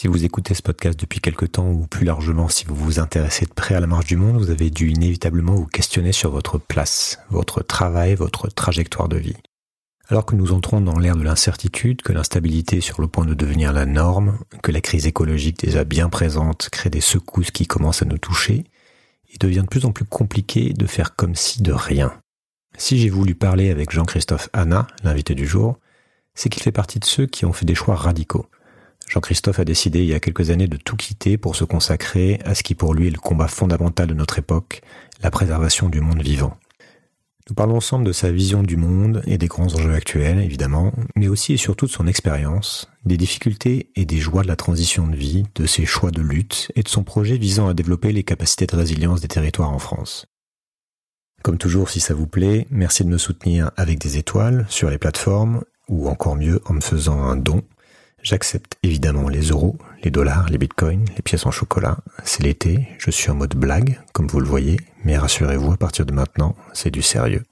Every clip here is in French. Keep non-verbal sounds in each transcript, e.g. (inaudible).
Si vous écoutez ce podcast depuis quelque temps ou plus largement si vous vous intéressez de près à la marche du monde, vous avez dû inévitablement vous questionner sur votre place, votre travail, votre trajectoire de vie. Alors que nous entrons dans l'ère de l'incertitude, que l'instabilité est sur le point de devenir la norme, que la crise écologique déjà bien présente crée des secousses qui commencent à nous toucher, il devient de plus en plus compliqué de faire comme si de rien. Si j'ai voulu parler avec Jean-Christophe Hanna, l'invité du jour, c'est qu'il fait partie de ceux qui ont fait des choix radicaux. Jean-Christophe a décidé il y a quelques années de tout quitter pour se consacrer à ce qui pour lui est le combat fondamental de notre époque, la préservation du monde vivant. Nous parlons ensemble de sa vision du monde et des grands enjeux actuels, évidemment, mais aussi et surtout de son expérience, des difficultés et des joies de la transition de vie, de ses choix de lutte et de son projet visant à développer les capacités de résilience des territoires en France. Comme toujours, si ça vous plaît, merci de me soutenir avec des étoiles sur les plateformes ou encore mieux en me faisant un don J'accepte évidemment les euros, les dollars, les bitcoins, les pièces en chocolat. C'est l'été, je suis en mode blague, comme vous le voyez, mais rassurez-vous, à partir de maintenant, c'est du sérieux.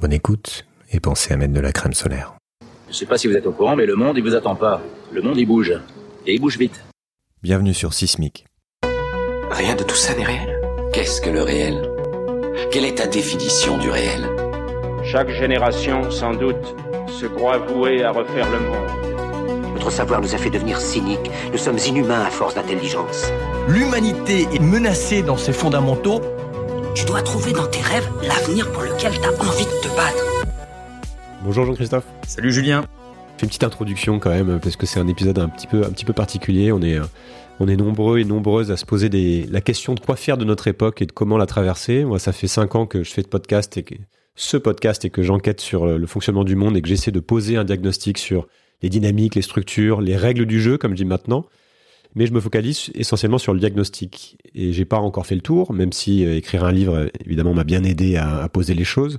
Bonne écoute et pensez à mettre de la crème solaire. Je sais pas si vous êtes au courant, mais le monde, il vous attend pas. Le monde, il bouge. Et il bouge vite. Bienvenue sur Sismic. Rien de tout ça n'est réel. Qu'est-ce que le réel? Quelle est ta définition du réel? Chaque génération, sans doute, se croit vouée à refaire le monde. Notre savoir nous a fait devenir cyniques. Nous sommes inhumains à force d'intelligence. L'humanité est menacée dans ses fondamentaux. Tu dois trouver dans tes rêves l'avenir pour lequel tu as envie de te battre. Bonjour Jean-Christophe. Salut Julien. Je fais une petite introduction quand même parce que c'est un épisode un petit peu, un petit peu particulier. On est, on est nombreux et nombreuses à se poser des, la question de quoi faire de notre époque et de comment la traverser. Moi, ça fait cinq ans que je fais de podcast et que, ce podcast et que j'enquête sur le fonctionnement du monde et que j'essaie de poser un diagnostic sur les dynamiques, les structures, les règles du jeu, comme je dis maintenant. Mais je me focalise essentiellement sur le diagnostic. Et j'ai pas encore fait le tour, même si euh, écrire un livre, évidemment, m'a bien aidé à, poser les choses.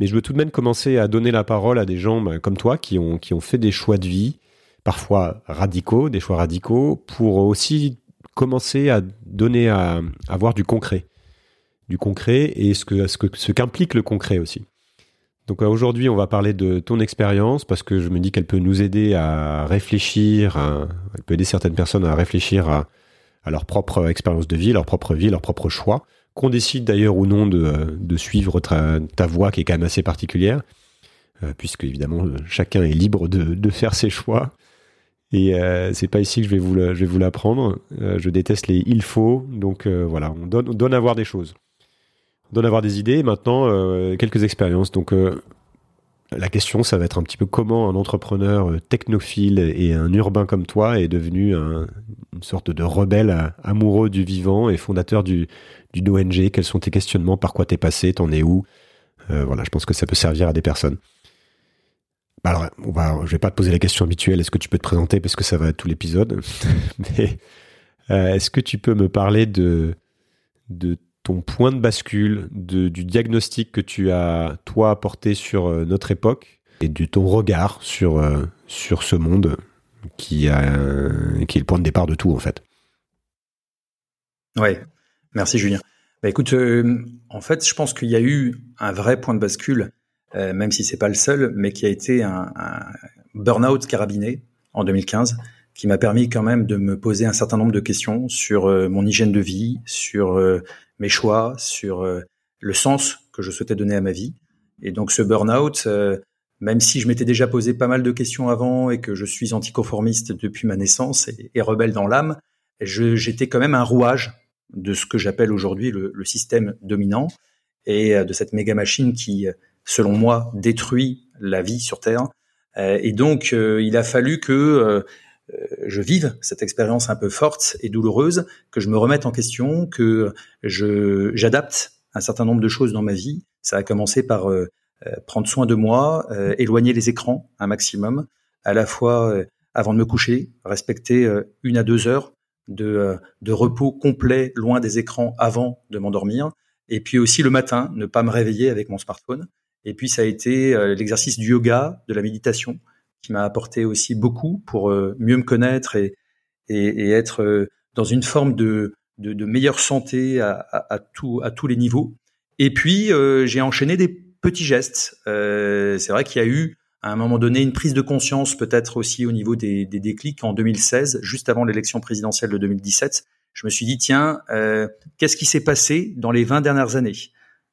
Mais je veux tout de même commencer à donner la parole à des gens bah, comme toi qui ont, qui ont fait des choix de vie, parfois radicaux, des choix radicaux, pour aussi commencer à donner à, avoir du concret. Du concret et ce ce qu'implique le concret aussi. Donc euh, aujourd'hui, on va parler de ton expérience parce que je me dis qu'elle peut nous aider à réfléchir, elle peut aider certaines personnes à réfléchir à, leur propre expérience de vie, leur propre vie, leur propre choix, qu'on décide d'ailleurs ou non de, suivre ta, voie qui est quand même assez particulière, euh, puisque évidemment chacun est libre de, faire ses choix. Et euh, c'est pas ici que je vais vous, l'apprendre. je déteste les il faut, donc voilà, on donne à voir des choses d'en avoir des idées. Maintenant, euh, quelques expériences. Donc, euh, la question, ça va être un petit peu comment un entrepreneur euh, technophile et un urbain comme toi est devenu une sorte de rebelle amoureux du vivant et fondateur du d'une ONG. Quels sont tes questionnements? Par quoi t'es passé? T'en es où? Voilà, je pense que ça peut servir à des personnes. Bah, alors, on va, je vais pas te poser la question habituelle. Est-ce que tu peux te présenter? Parce que ça va être tout l'épisode. (laughs) Mais est-ce que tu peux me parler de de ton point de bascule du diagnostic que tu as, toi, apporté sur euh, notre époque et de ton regard sur, euh, sur ce monde qui, a, qui est le point de départ de tout, en fait. Ouais, merci Julien. Bah, écoute, euh, en fait, je pense qu'il y a eu un vrai point de bascule, même si c'est pas le seul, mais qui a été un, un burn-out carabiné en 2015 qui m'a permis quand même de me poser un certain nombre de questions sur mon hygiène de vie, sur mes choix, sur euh, le sens que je souhaitais donner à ma vie. Et donc ce burn-out, euh, même si je m'étais déjà posé pas mal de questions avant et que je suis anticonformiste depuis ma naissance et, rebelle dans l'âme, j'étais quand même un rouage de ce que j'appelle aujourd'hui le, système dominant et euh, de cette méga machine qui, selon moi, détruit la vie sur Terre. Et donc, il a fallu que je vive cette expérience un peu forte et douloureuse, que je me remette en question, que je j'adapte un certain nombre de choses dans ma vie. Ça a commencé par euh, euh, prendre soin de moi, éloigner les écrans un maximum, à la fois avant de me coucher, respecter une à deux heures de, de repos complet loin des écrans avant de m'endormir, et puis aussi le matin, ne pas me réveiller avec mon smartphone. Et puis ça a été l'exercice du yoga, de la méditation, qui m'a apporté aussi beaucoup pour euh, mieux me connaître et, être euh, dans une forme de, meilleure santé à, tous les niveaux. Et puis, euh, j'ai enchaîné des petits gestes. c'est vrai qu'il y a eu à un moment donné une prise de conscience peut-être aussi au niveau des, déclics en 2016, juste avant l'élection présidentielle de 2017. Je me suis dit, tiens, qu'est-ce qui s'est passé dans les 20 dernières années?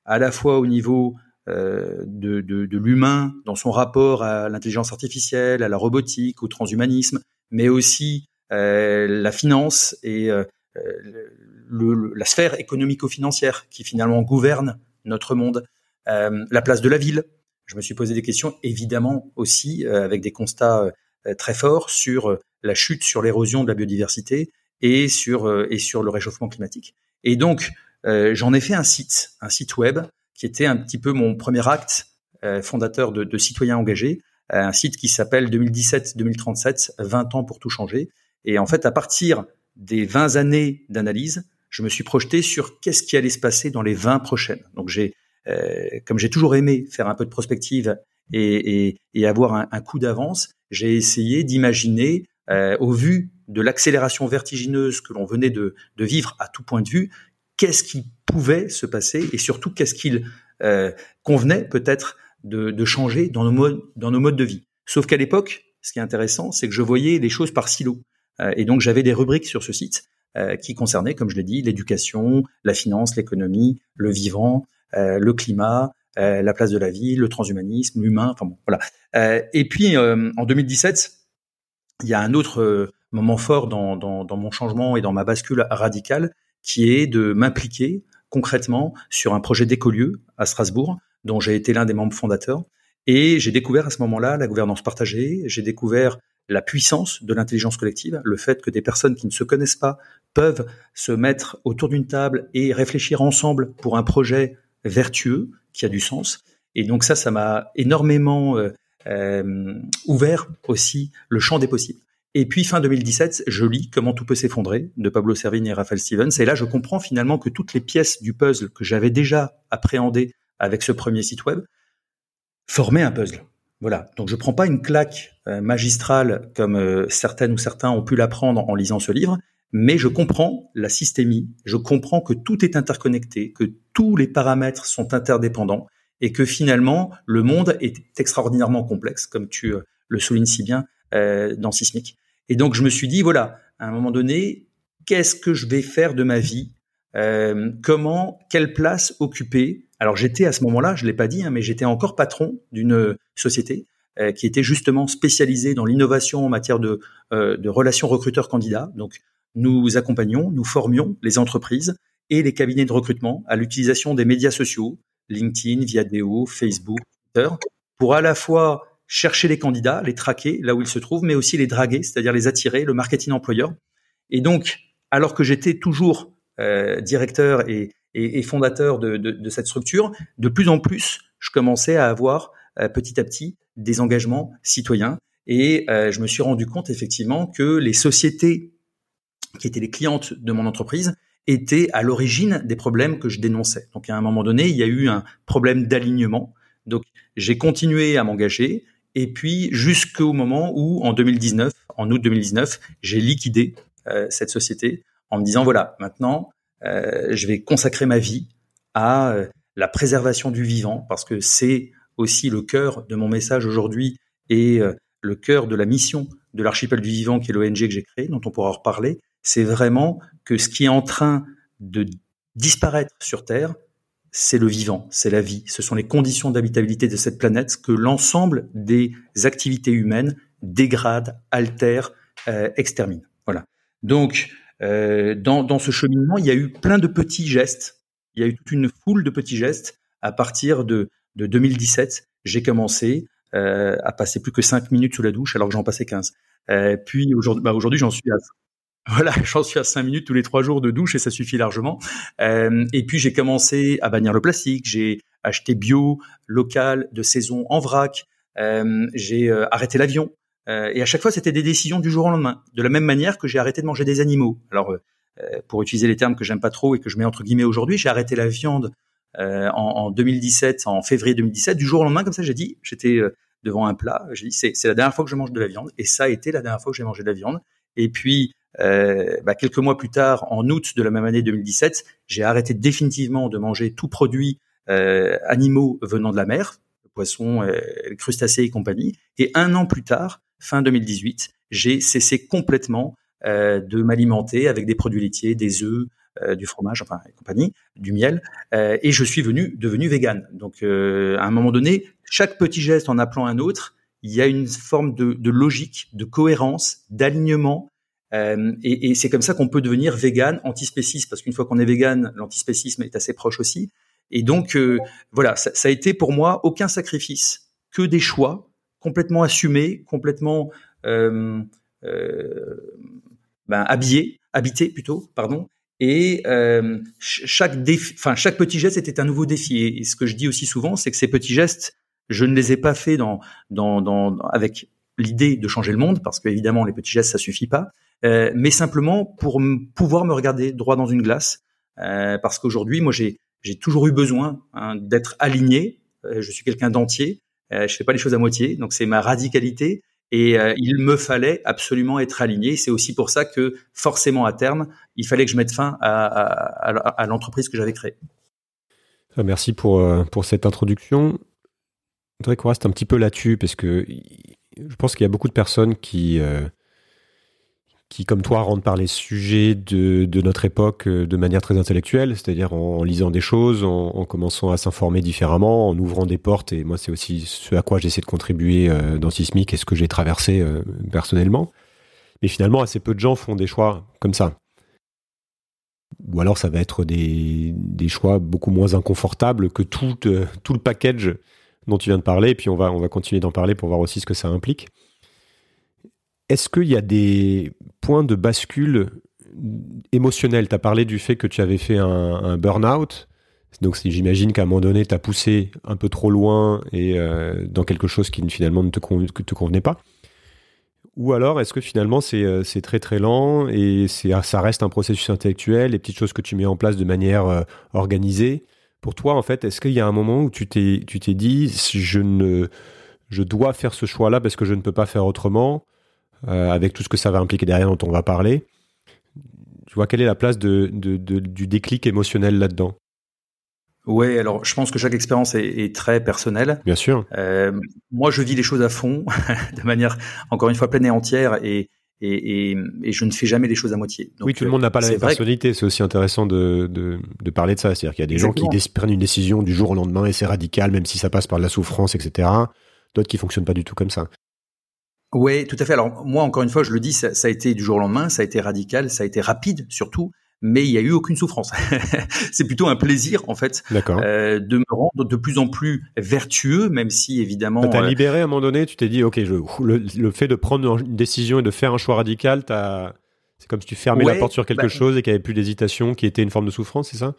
À la fois au niveau de, de, de l'humain, dans son rapport à l'intelligence artificielle, à la robotique, au transhumanisme, mais aussi euh, la finance et euh, la sphère économico-financière qui finalement gouverne notre monde, euh, la place de la ville, je me suis posé des questions, évidemment aussi euh, avec des constats euh, très forts sur euh, la chute, sur l'érosion de la biodiversité et sur et sur le réchauffement climatique. Et donc j'en ai fait un site, un site web qui était un petit peu mon premier acte fondateur de, citoyens engagés, un site qui s'appelle 2017-2037, 20 ans pour tout changer. Et en fait, à partir des 20 années d'analyse, je me suis projeté sur qu'est-ce qui allait se passer dans les 20 prochaines. Donc j'ai euh, comme j'ai toujours aimé faire un peu de prospective et, avoir un, coup d'avance, j'ai essayé d'imaginer, euh, au vu de l'accélération vertigineuse que l'on venait de, de, vivre à tout point de vue, qu'est-ce qui pouvait se passer et surtout qu'est-ce qu'il euh, convenait peut-être de, de, changer dans nos modes, dans nos modes de vie. Sauf qu'à l'époque, ce qui est intéressant, c'est que je voyais les choses par silo. Euh, et donc j'avais des rubriques sur ce site euh, qui concernaient, comme je l'ai dit, l'éducation, la finance, l'économie, le vivant, euh, le climat, euh, la place de la ville, le transhumanisme, l'humain, enfin bon, voilà. Euh, et puis en 2017, il y a un autre moment fort dans, dans, dans, mon changement et dans ma bascule radicale, qui est de m'impliquer concrètement sur un projet d'écolieu à Strasbourg, dont j'ai été l'un des membres fondateurs. Et j'ai découvert à ce moment-là la gouvernance partagée, j'ai découvert la puissance de l'intelligence collective, le fait que des personnes qui ne se connaissent pas peuvent se mettre autour d'une table et réfléchir ensemble pour un projet vertueux, qui a du sens. Et donc ça, ça m'a énormément euh, euh, ouvert aussi le champ des possibles. Et puis fin 2017, je lis Comment tout peut s'effondrer de Pablo Servigne et Raphaël Stevens. Et là, je comprends finalement que toutes les pièces du puzzle que j'avais déjà appréhendées avec ce premier site web formaient un puzzle. Voilà. Donc je prends pas une claque euh, magistrale comme euh, certaines ou certains ont pu l'apprendre en lisant ce livre, mais je comprends la systémie, je comprends que tout est interconnecté, que tous les paramètres sont interdépendants et que finalement le monde est extraordinairement complexe, comme tu euh, le soulignes si bien dans Sismic. Et donc je me suis dit, voilà, à un moment donné, qu'est-ce que je vais faire de ma vie? Euh, Comment, quelle place occuper? Alors j'étais à ce moment-là, je l'ai pas dit, hein, mais j'étais encore patron d'une société euh, qui était justement spécialisée dans l'innovation en matière de, euh, de relations recruteurs-candidats. Donc nous accompagnons, nous formions les entreprises et les cabinets de recrutement à l'utilisation des médias sociaux, LinkedIn, Viadeo, Facebook, Twitter, pour à la fois chercher les candidats, les traquer là où ils se trouvent, mais aussi les draguer, c'est-à-dire les attirer, le marketing employeur. Et donc, alors que j'étais toujours euh, directeur et, fondateur de, cette structure, de plus en plus, je commençais à avoir euh, petit à petit des engagements citoyens. Et euh, je me suis rendu compte effectivement que les sociétés qui étaient les clientes de mon entreprise, étaient à l'origine des problèmes que je dénonçais. Donc à un moment donné, il y a eu un problème d'alignement. Donc j'ai continué à m'engager et puis jusqu'au moment où, en 2019, en août 2019, j'ai liquidé euh, cette société en me disant voilà, maintenant, euh, je vais consacrer ma vie à euh, la préservation du vivant parce que c'est aussi le cœur de mon message aujourd'hui et euh, le cœur de la mission de l'archipel du vivant qui est l'ONG que j'ai créé, dont on pourra reparler, c'est vraiment que ce qui est en train de disparaître sur Terre, c'est le vivant, c'est la vie, ce sont les conditions d'habitabilité de cette planète que l'ensemble des activités humaines dégradent, altèrent, euh, exterminent. Voilà. Donc, euh, dans, dans ce cheminement, il y a eu plein de petits gestes, il y a eu toute une foule de petits gestes. À partir de, de 2017, j'ai commencé euh, à passer plus que 5 minutes sous la douche alors que j'en passais 15. Euh, puis aujourd'hui, bah aujourd'hui j'en suis à (laughs) voilà, j'en suis à cinq minutes tous les trois jours de douche et ça suffit largement. Euh, et puis j'ai commencé à bannir le plastique. J'ai acheté bio, local, de saison, en vrac. Euh, j'ai euh, arrêté l'avion. Euh, et à chaque fois, c'était des décisions du jour au lendemain. De la même manière que j'ai arrêté de manger des animaux. Alors, euh, pour utiliser les termes que j'aime pas trop et que je mets entre guillemets aujourd'hui, j'ai arrêté la viande en, en, 2017, en février 2017. Du jour au lendemain, comme ça, j'ai dit, j'étais devant un plat. J'ai dit, c'est la dernière fois que je mange de la viande. Et ça a été la dernière fois que j'ai mangé de la viande. Et puis, euh, bah, quelques mois plus tard, en août de la même année 2017, j'ai arrêté définitivement de manger tout produit euh, animaux venant de la mer, poissons, crustacés et compagnie. Et un an plus tard, fin 2018, j'ai cessé complètement de m'alimenter avec des produits laitiers, des œufs, du fromage, enfin et compagnie, du miel, et je suis venu devenu vegan. Donc à un moment donné, chaque petit geste en appelant un autre, il y a une forme de, de logique, de cohérence, d'alignement euh, et, c'est comme ça qu'on peut devenir vegan, antispéciste, parce qu'une fois qu'on est vegan, l'antispécisme est assez proche aussi. Et donc, euh, voilà, ça, a été pour moi aucun sacrifice, que des choix complètement assumés, complètement euh, ben, habillés, habités plutôt, pardon. Et chaque petit geste était un nouveau défi. Et, ce que je dis aussi souvent, c'est que ces petits gestes, je ne les ai pas faits avec l'idée de changer le monde, parce qu'évidemment les petits gestes ça suffit pas, euh, mais simplement pour pouvoir me regarder droit dans une glace, euh, parce qu'aujourd'hui, moi, j'ai toujours eu besoin hein, d'être aligné. Euh, je suis quelqu'un d'entier. Euh, je fais pas les choses à moitié, donc c'est ma radicalité. Et il me fallait absolument être aligné. C'est aussi pour ça que forcément à terme, il fallait que je mette fin à, l'entreprise que j'avais créée. Ah, merci pour cette introduction. Je voudrais qu'on reste un petit peu là-dessus parce que je pense qu'il y a beaucoup de personnes qui, qui, comme toi, rentrent par les sujets de, notre époque euh, de manière très intellectuelle, c'est-à-dire en, lisant des choses, en, en commençant à s'informer différemment, en ouvrant des portes. Et moi, c'est aussi ce à quoi j'essaie de contribuer euh, dans Sismic et ce que j'ai traversé euh, personnellement. Mais finalement, assez peu de gens font des choix comme ça. Ou alors, ça va être des, choix beaucoup moins inconfortables que tout, tout le package dont tu viens de parler. Et puis, on va, on va continuer d'en parler pour voir aussi ce que ça implique. Est-ce qu'il y a des points de bascule émotionnels? Tu as parlé du fait que tu avais fait un, burn-out. Donc j'imagine qu'à un moment donné, tu as poussé un peu trop loin et euh, dans quelque chose qui finalement ne te, convenait pas. Ou alors, est-ce que finalement euh, c'est très très lent et ça reste un processus intellectuel, les petites choses que tu mets en place de manière euh, organisée? Pour toi, en fait, est-ce qu'il y a un moment où tu t'es dit, je, ne, je dois faire ce choix-là parce que je ne peux pas faire autrement? Euh, avec tout ce que ça va impliquer derrière dont on va parler. Tu vois, quelle est la place de, de, de, du déclic émotionnel là-dedans? Ouais, alors je pense que chaque expérience est, est très personnelle. Bien sûr. Euh, moi, je vis les choses à fond, (laughs) de manière encore une fois pleine et entière, et, et, et, et je ne fais jamais les choses à moitié. Donc, oui, tout le monde n'a pas la même personnalité. C'est aussi intéressant de, de, de, parler de ça. C'est-à-dire qu'il y a des gens qui prennent une décision du jour au lendemain et c'est radical, même si ça passe par de la souffrance, etc. D'autres qui fonctionnent pas du tout comme ça. Oui, tout à fait. Alors moi, encore une fois, je le dis, ça, ça, a été du jour au lendemain, ça a été radical, ça a été rapide surtout, mais il n'y a eu aucune souffrance. (laughs) c'est plutôt un plaisir en fait euh, de me rendre de plus en plus vertueux, même si évidemment. Ça t'a euh, libéré à un moment donné, tu t'es dit, ok, je, le, fait de prendre une décision et de faire un choix radical, t'as, c'est comme si tu fermais la porte sur quelque bah chose et qu'il n'y avait plus d'hésitation, qui était une forme de souffrance, c'est ça?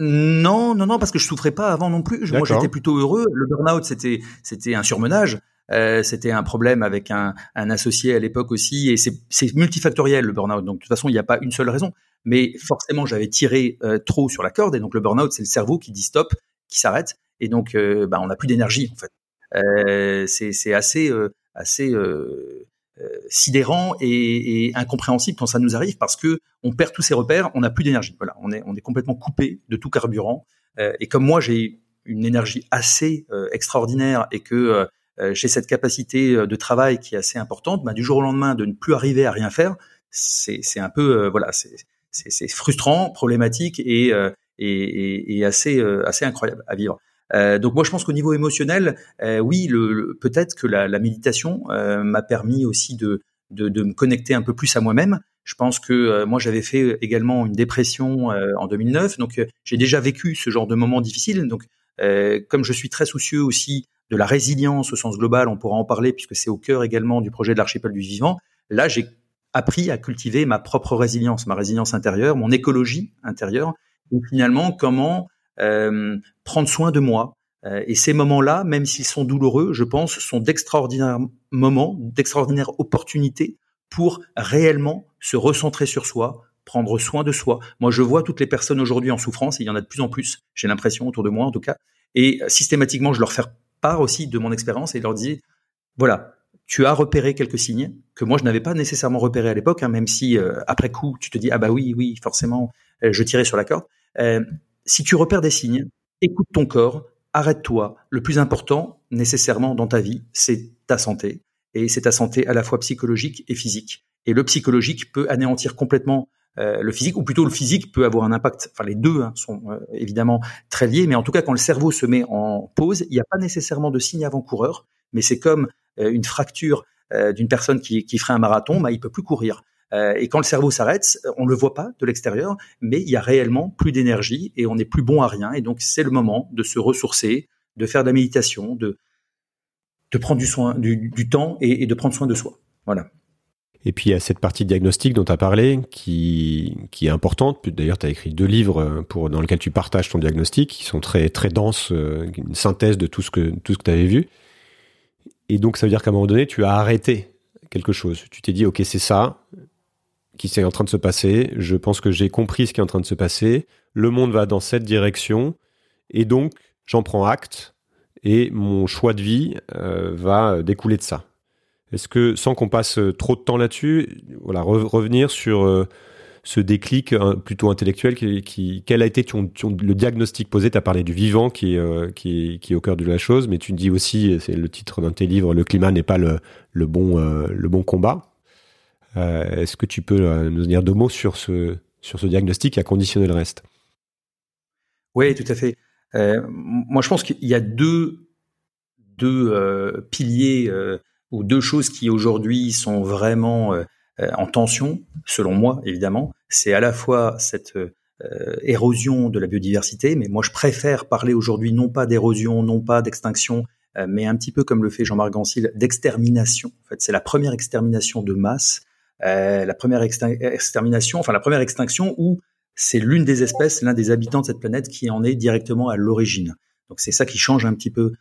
Non, non, non, parce que je souffrais pas avant non plus. Moi, j'étais plutôt heureux. Le burn-out, c'était, c'était un surmenage. Euh, c'était un problème avec un, un associé à l'époque aussi, et c'est multifactoriel le burn-out. Donc de toute façon, il n'y a pas une seule raison. Mais forcément, j'avais tiré euh, trop sur la corde, et donc le burn-out, c'est le cerveau qui dit stop, qui s'arrête, et donc euh, bah, on n'a plus d'énergie en fait. Euh, c'est assez assez sidérant et, et, incompréhensible quand ça nous arrive parce que on perd tous ses repères, on n'a plus d'énergie. Voilà, on est on est complètement coupé de tout carburant. et comme moi, j'ai une énergie assez extraordinaire et que euh, j'ai cette capacité euh, de travail qui est assez importante, bah, du jour au lendemain de ne plus arriver à rien faire, c'est un peu euh, voilà, c'est frustrant, problématique et, et, et, assez assez incroyable à vivre. Euh, donc moi je pense qu'au niveau émotionnel, oui, le, peut-être que la, la méditation m'a permis aussi de, de, de me connecter un peu plus à moi-même. Je pense que moi j'avais fait également une dépression en 2009, donc j'ai déjà vécu ce genre de moments difficiles. Donc comme je suis très soucieux aussi de la résilience au sens global, on pourra en parler puisque c'est au cœur également du projet de l'archipel du vivant. Là, j'ai appris à cultiver ma propre résilience, ma résilience intérieure, mon écologie intérieure, et finalement comment euh, prendre soin de moi. Euh, et ces moments-là, même s'ils sont douloureux, je pense, sont d'extraordinaires moments, d'extraordinaires opportunités pour réellement se recentrer sur soi, prendre soin de soi. Moi, je vois toutes les personnes aujourd'hui en souffrance, et il y en a de plus en plus, j'ai l'impression autour de moi en tout cas, et systématiquement, je leur fais part aussi de mon expérience et leur dit voilà, tu as repéré quelques signes que moi je n'avais pas nécessairement repéré à l'époque, hein, même si euh, après coup tu te dis ah bah oui oui forcément euh, je tirais sur la corde. Euh, si tu repères des signes, écoute ton corps, arrête-toi. Le plus important, nécessairement, dans ta vie, c'est ta santé. Et c'est ta santé à la fois psychologique et physique. Et le psychologique peut anéantir complètement euh, le physique, ou plutôt le physique peut avoir un impact. Enfin, les deux hein, sont euh, évidemment très liés, mais en tout cas, quand le cerveau se met en pause, il n'y a pas nécessairement de signe avant-coureur, mais c'est comme euh, une fracture d'une personne qui, qui ferait un marathon, bah, il peut plus courir. et quand le cerveau s'arrête, on le voit pas de l'extérieur, mais il y a réellement plus d'énergie et on n'est plus bon à rien. Et donc, c'est le moment de se ressourcer, de faire de la méditation, de de prendre du soin, du, temps et, et de prendre soin de soi. Voilà. Et puis il y a cette partie diagnostic dont tu as parlé qui, est importante. D'ailleurs, tu as écrit deux livres euh, dans lesquels tu partages ton diagnostic, qui sont très, très denses, euh, une synthèse de tout ce que, tout ce que tu avais vu. Et donc ça veut dire qu'à un moment donné, tu as arrêté quelque chose. Tu t'es dit, OK, c'est ça qui est en train de se passer. Je pense que j'ai compris ce qui est en train de se passer. Le monde va dans cette direction. Et donc, j'en prends acte. Et mon choix de vie euh, va découler de ça. Est-ce que, sans qu'on passe euh, trop de temps là-dessus, voilà, revenir sur euh, ce déclic plutôt intellectuel, qui, quel a été le diagnostic posé? Tu as parlé du vivant qui, euh, qui, qui, est au cœur de la chose, mais tu dis aussi, c'est le titre d'un de tes livres, le climat n'est pas le, le bon, le bon combat. Est-ce que tu peux nous dire deux mots sur ce, sur ce diagnostic qui a conditionné le reste? Oui, tout à fait. moi, je pense qu'il y a deux, deux piliers ou deux choses qui aujourd'hui sont vraiment euh, euh, en tension, selon moi évidemment, c'est à la fois cette euh, érosion de la biodiversité, mais moi je préfère parler aujourd'hui non pas d'érosion, non pas d'extinction, mais un petit peu comme le fait Jean-Marc Gansil, d'extermination. En fait, c'est la première extermination de masse, la première extermination, enfin la première extinction où c'est l'une des espèces, l'un des habitants de cette planète qui en est directement à l'origine. Donc c'est ça qui change un petit peu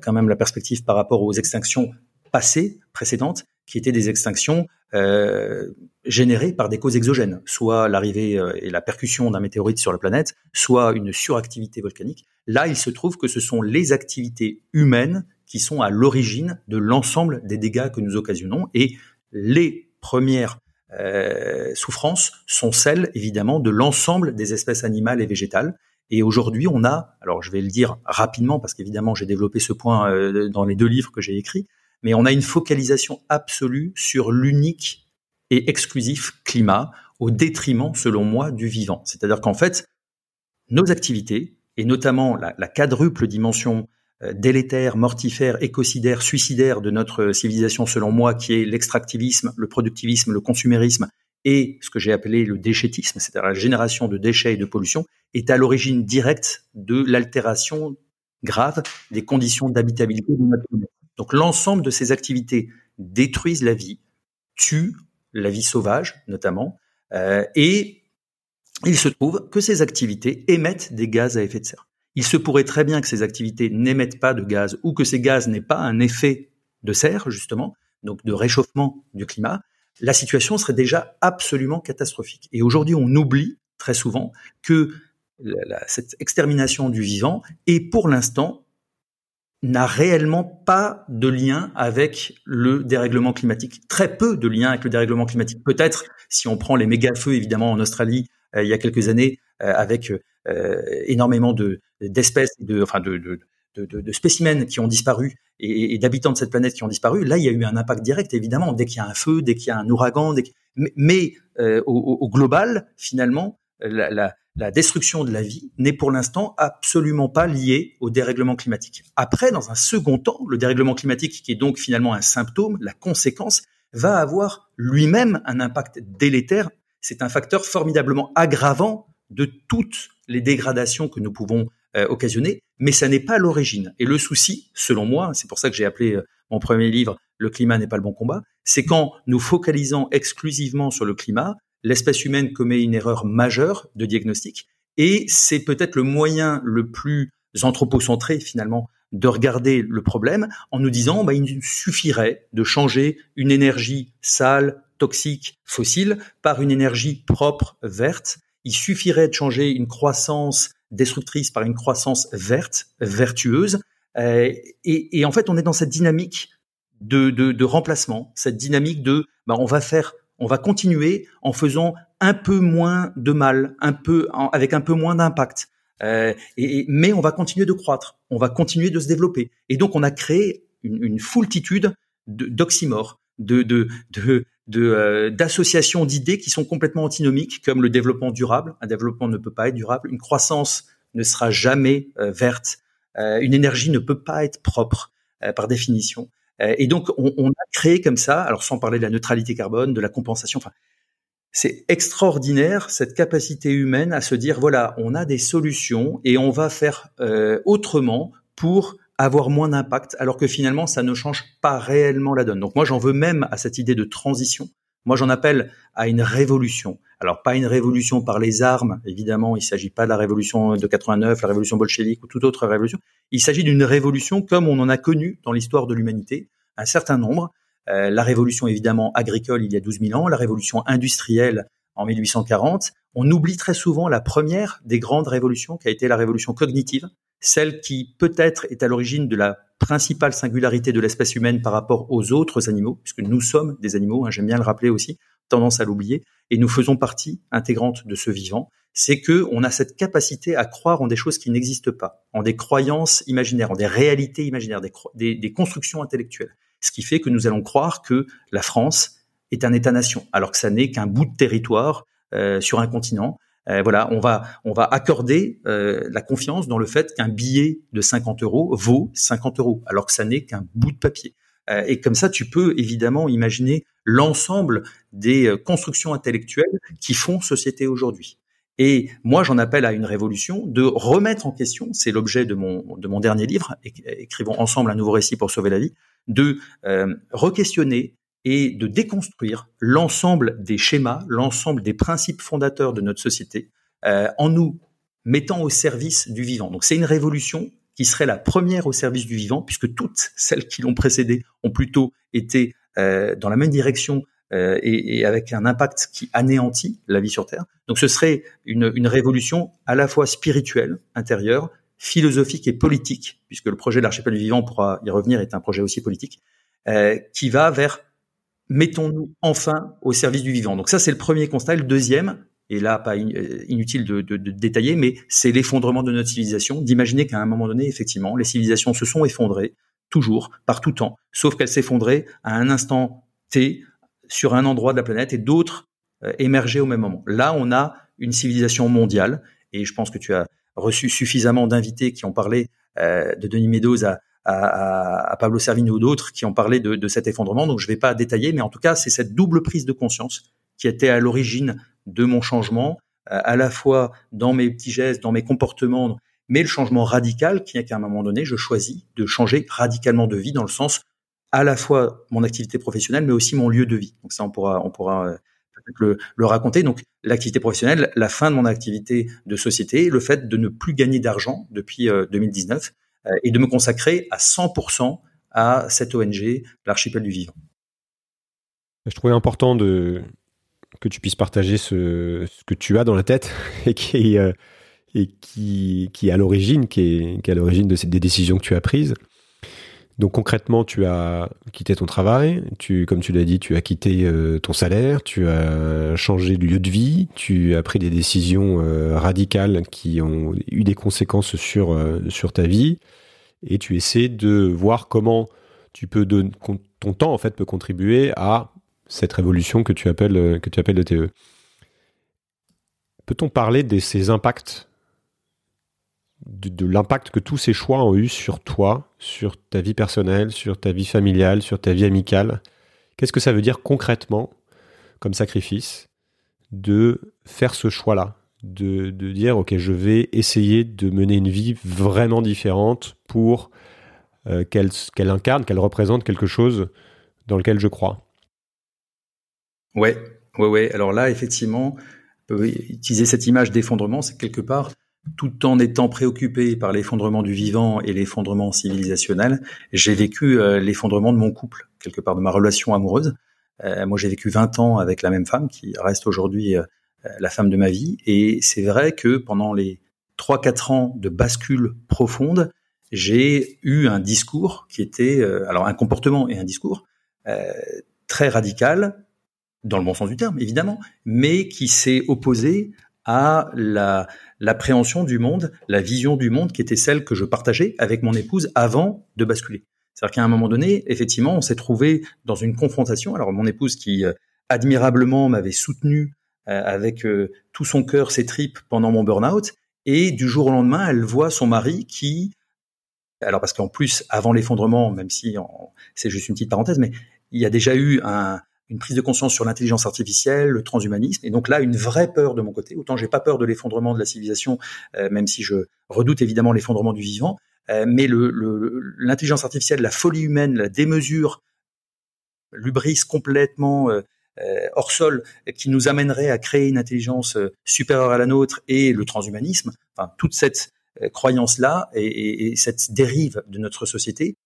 quand même la perspective par rapport aux extinctions passées, précédentes, qui étaient des extinctions euh, générées par des causes exogènes, soit l'arrivée euh, et la percussion d'un météorite sur la planète, soit une suractivité volcanique. Là, il se trouve que ce sont les activités humaines qui sont à l'origine de l'ensemble des dégâts que nous occasionnons et les premières euh, souffrances sont celles évidemment de l'ensemble des espèces animales et végétales. Et aujourd'hui, on a, alors je vais le dire rapidement parce qu'évidemment j'ai développé ce point dans les deux livres que j'ai écrits, mais on a une focalisation absolue sur l'unique et exclusif climat au détriment, selon moi, du vivant. C'est-à-dire qu'en fait, nos activités, et notamment la, quadruple dimension euh, délétère, mortifère, écocidaire, suicidaire de notre civilisation, selon moi, qui est l'extractivisme, le productivisme, le consumérisme et ce que j'ai appelé le déchétisme, c'est-à-dire la génération de déchets et de pollution, est à l'origine directe de l'altération grave des conditions d'habitabilité de notre planète. Donc l'ensemble de ces activités détruisent la vie, tuent la vie sauvage notamment, euh, et il se trouve que ces activités émettent des gaz à effet de serre. Il se pourrait très bien que ces activités n'émettent pas de gaz ou que ces gaz n'aient pas un effet de serre, justement, donc de réchauffement du climat. La situation serait déjà absolument catastrophique. Et aujourd'hui, on oublie très souvent que cette extermination du vivant est pour l'instant n'a réellement pas de lien avec le dérèglement climatique. Très peu de lien avec le dérèglement climatique. Peut-être si on prend les méga-feux, évidemment, en Australie, euh, il y a quelques années, euh, avec euh, énormément de d'espèces, de, enfin de, de, de, spécimens qui ont disparu et, d'habitants de cette planète qui ont disparu. Là, il y a eu un impact direct, évidemment, dès qu'il y a un feu, dès qu'il y a un ouragan. Mais, au, global, finalement, la la destruction de la vie n'est pour l'instant absolument pas liée au dérèglement climatique. Après, dans un second temps, le dérèglement climatique, qui est donc finalement un symptôme, la conséquence, va avoir lui-même un impact délétère. C'est un facteur formidablement aggravant de toutes les dégradations que nous pouvons euh, occasionner, mais ça n'est pas l'origine. Et le souci, selon moi, c'est pour ça que j'ai appelé euh, mon premier livre Le climat n'est pas le bon combat, c'est quand nous focalisons exclusivement sur le climat, l'espèce humaine commet une erreur majeure de diagnostic et c'est peut-être le moyen le plus anthropocentré finalement de regarder le problème en nous disant bah, il suffirait de changer une énergie sale, toxique, fossile par une énergie propre, verte. Il suffirait de changer une croissance destructrice par une croissance verte, vertueuse. Euh, et, en fait, on est dans cette dynamique de, remplacement, cette dynamique de bah, on va faire on va continuer en faisant un peu moins de mal, un peu avec un peu moins d'impact. Euh, mais on va continuer de croître, on va continuer de se développer. Et donc on a créé une, foultitude d'oxymores, de, de, de euh, d'associations d'idées qui sont complètement antinomiques, comme le développement durable. Un développement ne peut pas être durable. Une croissance ne sera jamais euh, verte. Euh, une énergie ne peut pas être propre par définition. Et donc, on, on, a créé comme ça, alors sans parler de la neutralité carbone, de la compensation. Enfin, c'est extraordinaire cette capacité humaine à se dire voilà, on a des solutions et on va faire autrement pour avoir moins d'impact, alors que finalement, ça ne change pas réellement la donne. Donc moi, j'en veux même à cette idée de transition. Moi, j'en appelle à une révolution. Alors pas une révolution par les armes, évidemment, il ne s'agit pas de la révolution de 89, la révolution bolchevique ou toute autre révolution. Il s'agit d'une révolution comme on en a connu dans l'histoire de l'humanité un certain nombre. Euh, la révolution évidemment agricole il y a 12 000 ans, la révolution industrielle en 1840. On oublie très souvent la première des grandes révolutions qui a été la révolution cognitive, celle qui peut-être est à l'origine de la principale singularité de l'espèce humaine par rapport aux autres animaux, puisque nous sommes des animaux, hein, j'aime bien le rappeler aussi, tendance à l'oublier, et nous faisons partie intégrante de ce vivant, c'est que on a cette capacité à croire en des choses qui n'existent pas, en des croyances imaginaires, en des réalités imaginaires, des, constructions intellectuelles. Ce qui fait que nous allons croire que la France est un État-nation, alors que ça n'est qu'un bout de territoire euh, sur un continent, euh, voilà, on va on va accorder euh, la confiance dans le fait qu'un billet de 50 euros vaut 50 euros, alors que ça n'est qu'un bout de papier. Euh, et comme ça, tu peux évidemment imaginer l'ensemble des constructions intellectuelles qui font société aujourd'hui. Et moi, j'en appelle à une révolution de remettre en question, c'est l'objet de mon, de mon dernier livre, Écrivons ensemble un nouveau récit pour sauver la vie, de euh, re-questionner et de déconstruire l'ensemble des schémas, l'ensemble des principes fondateurs de notre société, euh, en nous mettant au service du vivant. Donc c'est une révolution qui serait la première au service du vivant, puisque toutes celles qui l'ont précédée ont plutôt été euh, dans la même direction euh, et, avec un impact qui anéantit la vie sur Terre. Donc ce serait une, révolution à la fois spirituelle, intérieure, philosophique et politique, puisque le projet de l'archipel du vivant, pourra y revenir, est un projet aussi politique, qui va vers mettons-nous enfin au service du vivant. Donc ça, c'est le premier constat. Le deuxième, et là, pas euh, inutile de, détailler, mais c'est l'effondrement de notre civilisation, d'imaginer qu'à un moment donné, effectivement, les civilisations se sont effondrées, toujours, par tout temps, sauf qu'elles s'effondraient à un instant T, sur un endroit de la planète, et d'autres euh, émergeaient au même moment. Là, on a une civilisation mondiale, et je pense que tu as reçu suffisamment d'invités qui ont parlé euh, de Denis Meadows à, à, à Pablo Servigne ou d'autres qui ont parlé de, de, cet effondrement. Donc je ne vais pas détailler, mais en tout cas, c'est cette double prise de conscience qui était à l'origine de mon changement, euh, à la fois dans mes petits gestes, dans mes comportements, mais le changement radical qui est qu'à un moment donné, je choisis de changer radicalement de vie dans le sens à la fois mon activité professionnelle, mais aussi mon lieu de vie. Donc ça, on pourra, on pourra euh, le, le, raconter. Donc l'activité professionnelle, la fin de mon activité de société, le fait de ne plus gagner d'argent depuis 2019 euh, et de me consacrer à 100% à cette ONG, l'archipel du vivant. Je trouvais important que tu puisses partager ce, que tu as dans la tête (laughs) et qui, euh, et qui, est à l'origine, qui est, de des décisions que tu as prises. Donc concrètement, tu as quitté ton travail, tu, comme tu l'as dit, tu as quitté euh, ton salaire, tu as changé de lieu de vie, tu as pris des décisions euh, radicales qui ont eu des conséquences sur, euh, sur ta vie, et tu essaies de voir comment tu peux ton temps en fait peut contribuer à cette révolution que tu appelles que tu appelles le TE. Peut-on parler de ces impacts de, l'impact que tous ces choix ont eu sur toi, sur ta vie personnelle, sur ta vie familiale, sur ta vie amicale? Qu'est-ce que ça veut dire concrètement, comme sacrifice, de faire ce choix-là? De, de, dire, OK, je vais essayer de mener une vie vraiment différente pour euh, qu'elle incarne, qu'elle représente quelque chose dans lequel je crois. Ouais, ouais, ouais. Alors là, effectivement, utiliser cette image d'effondrement, c'est quelque part tout en étant préoccupé par l'effondrement du vivant et l'effondrement civilisationnel, j'ai vécu euh, l'effondrement de mon couple, quelque part de ma relation amoureuse. Euh, moi, j'ai vécu 20 ans avec la même femme qui reste aujourd'hui la femme de ma vie. Et c'est vrai que pendant les 3-4 ans de bascule profonde, j'ai eu un discours qui était, alors un comportement et un discours très radical, dans le bon sens du terme, évidemment, mais qui s'est opposé à la l'appréhension du monde, la vision du monde qui était celle que je partageais avec mon épouse avant de basculer. C'est-à-dire qu'à un moment donné, effectivement, on s'est trouvé dans une confrontation. Alors mon épouse qui euh, admirablement m'avait soutenu euh, avec euh, tout son cœur, ses tripes pendant mon burn-out, et du jour au lendemain, elle voit son mari qui, alors parce qu'en plus, avant l'effondrement, même si c'est juste une petite parenthèse, mais il y a déjà eu un, une prise de conscience sur l'intelligence artificielle, le transhumanisme, et donc là une vraie peur de mon côté. Autant j'ai pas peur de l'effondrement de la civilisation, euh, même si je redoute évidemment l'effondrement du vivant, euh, mais l'intelligence le, artificielle, la folie humaine, la démesure, l'ubris complètement euh, hors sol, qui nous amènerait à créer une intelligence supérieure à la nôtre, et le transhumanisme, enfin toute cette croyance là et, et cette dérive de notre société.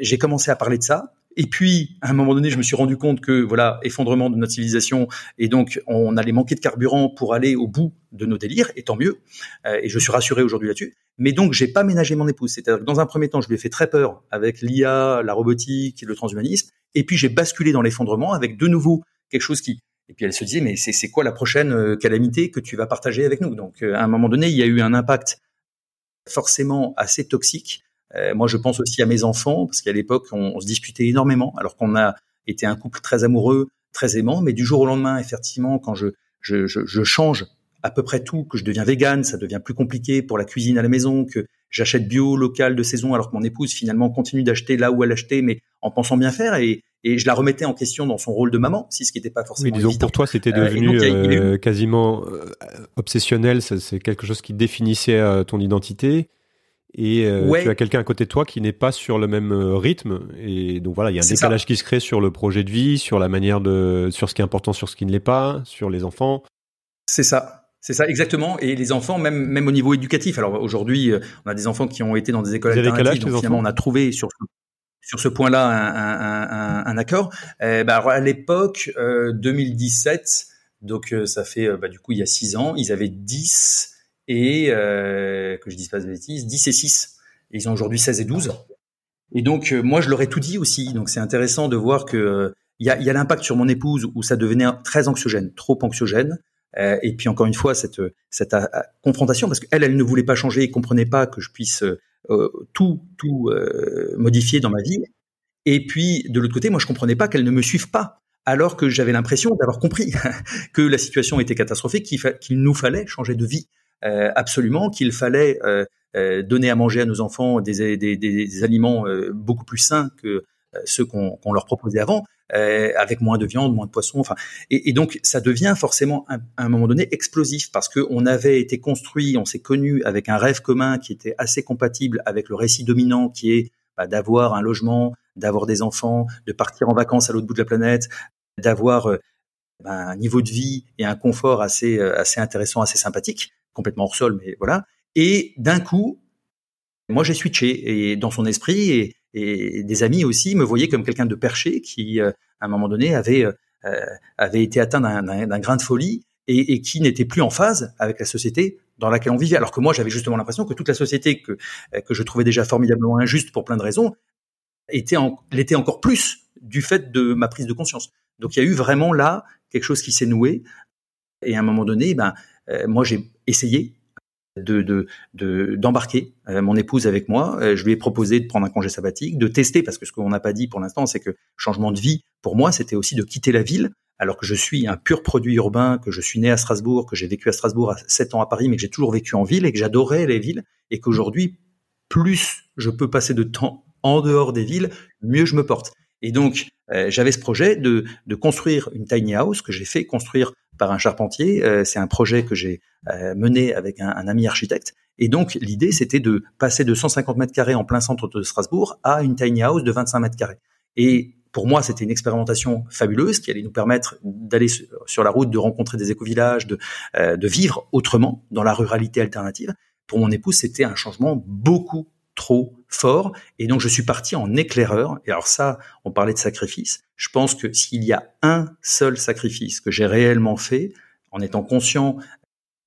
J'ai commencé à parler de ça, et puis, à un moment donné, je me suis rendu compte que, voilà, effondrement de notre civilisation, et donc on allait manquer de carburant pour aller au bout de nos délires, et tant mieux. Euh, et je suis rassuré aujourd'hui là-dessus. Mais donc, j'ai pas ménagé mon épouse. C'est-à-dire que dans un premier temps, je lui ai fait très peur avec l'IA, la robotique, le transhumanisme. Et puis, j'ai basculé dans l'effondrement avec de nouveau quelque chose qui et puis elle se disait, mais c'est quoi la prochaine euh, calamité que tu vas partager avec nous? Donc euh, à un moment donné, il y a eu un impact forcément assez toxique. Euh, moi, je pense aussi à mes enfants, parce qu'à l'époque, on, se disputait énormément, alors qu'on a été un couple très amoureux, très aimant, mais du jour au lendemain, effectivement, quand je, je, je, je change à peu près tout, que je deviens vegan, ça devient plus compliqué pour la cuisine à la maison, que j'achète bio, local, de saison, alors que mon épouse finalement continue d'acheter là où elle achetait, mais en pensant bien faire, et, et je la remettais en question dans son rôle de maman, si ce qui n'était pas forcément. Oui, disons pour toi, c'était euh, devenu euh, quasiment obsessionnel. C'est quelque chose qui définissait ton identité et euh, tu as quelqu'un à côté de toi qui n'est pas sur le même euh, rythme et donc voilà il y a un décalage qui se crée sur le projet de vie sur la manière de sur ce qui est important sur ce qui ne l'est pas sur les enfants c'est ça c'est ça, exactement. Et les enfants, même même au niveau éducatif. Alors aujourd'hui, euh, on a des enfants qui ont été dans des écoles alternatives. Donc finalement, on a trouvé sur sur ce point-là un, un, un, un accord. Euh, à l'époque, euh, 2017, donc ça fait bah, du coup il y a six ans, ils avaient 10 et euh, que je dise pas de bêtises, 10 et 6. Et ils ont aujourd'hui 16 et 12. Et donc euh, moi je leur ai tout dit aussi. Donc c'est intéressant de voir que euh, il y a, y a l'impact sur mon épouse où ça devenait très anxiogène, trop anxiogène. Euh, et puis encore une fois cette cette confrontation parce qu'elle elle ne voulait pas changer, et comprenait pas que je puisse tout tout modifier dans ma vie. Et puis de l'autre côté, moi je comprenais pas qu'elle ne me suive pas alors que j'avais l'impression d'avoir compris (laughs) que la situation était catastrophique, qu'il nous fallait changer de vie. Euh, absolument qu'il fallait euh, euh, donner à manger à nos enfants des, des, des aliments beaucoup plus sains que ceux qu'on leur proposait avant, avec moins de viande, moins de poisson. Enfin, et, donc ça devient forcément à un moment donné explosif parce que on avait été construit, on s'est connu avec un rêve commun qui était assez compatible avec le récit dominant qui est bah, d'avoir un logement, d'avoir des enfants, de partir en vacances à l'autre bout de la planète, d'avoir bah, un niveau de vie et un confort assez assez intéressant, assez sympathique complètement hors sol, mais voilà. Et d'un coup, moi j'ai switché et dans son esprit et, des amis aussi me voyaient comme quelqu'un de perché qui, euh, à un moment donné, avait euh, avait été atteint d'un grain de folie et, qui n'était plus en phase avec la société dans laquelle on vivait. Alors que moi, j'avais justement l'impression que toute la société que que je trouvais déjà formidablement injuste pour plein de raisons était l'était encore plus du fait de ma prise de conscience. Donc il y a eu vraiment là quelque chose qui s'est noué. Et à un moment donné, ben euh, moi, j'ai essayé de d'embarquer euh, mon épouse avec moi. Euh, je lui ai proposé de prendre un congé sabbatique, de tester parce que ce qu'on n'a pas dit pour l'instant, c'est que changement de vie pour moi, c'était aussi de quitter la ville. Alors que je suis un pur produit urbain, que je suis né à Strasbourg, que j'ai vécu à Strasbourg à 7 ans à Paris, mais que j'ai toujours vécu en ville et que j'adorais les villes et qu'aujourd'hui, plus je peux passer de temps en dehors des villes, mieux je me porte. Et donc, j'avais ce projet de, de construire une tiny house que j'ai fait construire par un charpentier. Euh, c'est un projet que j'ai euh, mené avec un, un, ami architecte. Et donc l'idée, c'était de passer de 150 mètres carrés en plein centre de Strasbourg à une tiny house de 25 mètres carrés. Et pour moi, c'était une expérimentation fabuleuse qui allait nous permettre d'aller sur la route, de rencontrer des écovillages, de, euh, de vivre autrement dans la ruralité alternative. Pour mon épouse, c'était un changement beaucoup trop fort. Et donc, je suis parti en éclaireur. Et alors ça, on parlait de sacrifice. Je pense que s'il y a un seul sacrifice que j'ai réellement fait, en étant conscient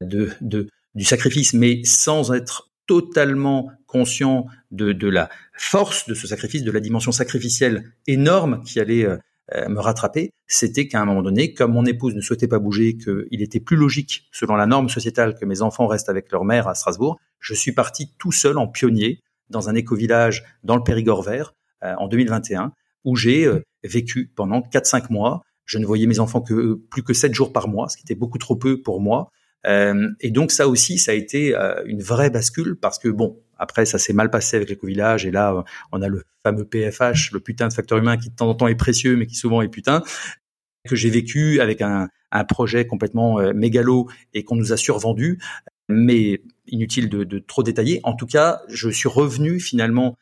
de, de, du sacrifice, mais sans être totalement conscient de, de la force de ce sacrifice, de la dimension sacrificielle énorme qui allait euh, me rattraper, c'était qu'à un moment donné, comme mon épouse ne souhaitait pas bouger, qu'il était plus logique, selon la norme sociétale, que mes enfants restent avec leur mère à Strasbourg, je suis parti tout seul en pionnier dans un éco-village dans le Périgord vert en 2021, où j'ai vécu pendant 4-5 mois. Je ne voyais mes enfants que plus que 7 jours par mois, ce qui était beaucoup trop peu pour moi. Euh, et donc ça aussi, ça a été euh, une vraie bascule parce que bon, après ça s'est mal passé avec l'éco-village et là on a le fameux PFH, le putain de facteur humain qui de temps en temps est précieux mais qui souvent est putain que j'ai vécu avec un, un projet complètement euh, mégalo et qu'on nous a survendu, mais inutile de, de, trop détailler. En tout cas, je suis revenu finalement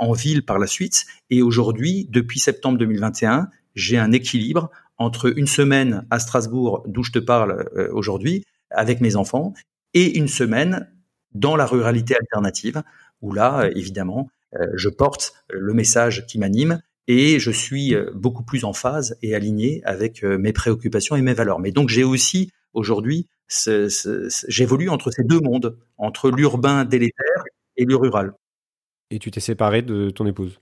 en ville par la suite et aujourd'hui, depuis septembre 2021, j'ai un équilibre entre une semaine à Strasbourg, d'où je te parle aujourd'hui, avec mes enfants et une semaine dans la ruralité alternative où là, euh, évidemment, euh, je porte le message qui m'anime et je suis euh, beaucoup plus en phase et aligné avec mes préoccupations et mes valeurs. Mais donc j'ai aussi aujourd'hui, j'évolue entre ces deux mondes, entre l'urbain délétère et le rural. Et tu t'es séparé de ton épouse?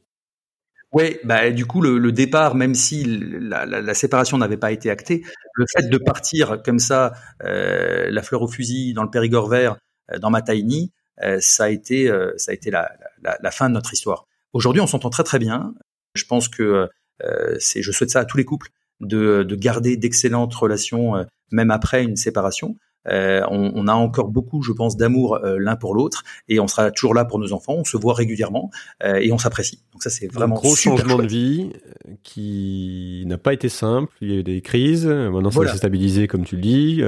Oui, bah du coup le, départ, même si la, séparation n'avait pas été actée, le fait de partir comme ça, euh, la fleur au fusil dans le Périgord vert, euh, dans ma tiny, euh, ça a été ça a été la, fin de notre histoire. Aujourd'hui, on s'entend très très bien. Je pense que c'est, je souhaite ça à tous les couples de, de garder d'excellentes relations même après une séparation. Euh, on, on, a encore beaucoup, je pense, d'amour euh, l'un pour l'autre, et on sera toujours là pour nos enfants. On se voit régulièrement euh, et on s'apprécie. Donc ça, c'est vraiment un gros changement de vie qui n'a pas été simple. Il y a eu des crises. Maintenant, ça s'est stabilisé, comme tu le dis.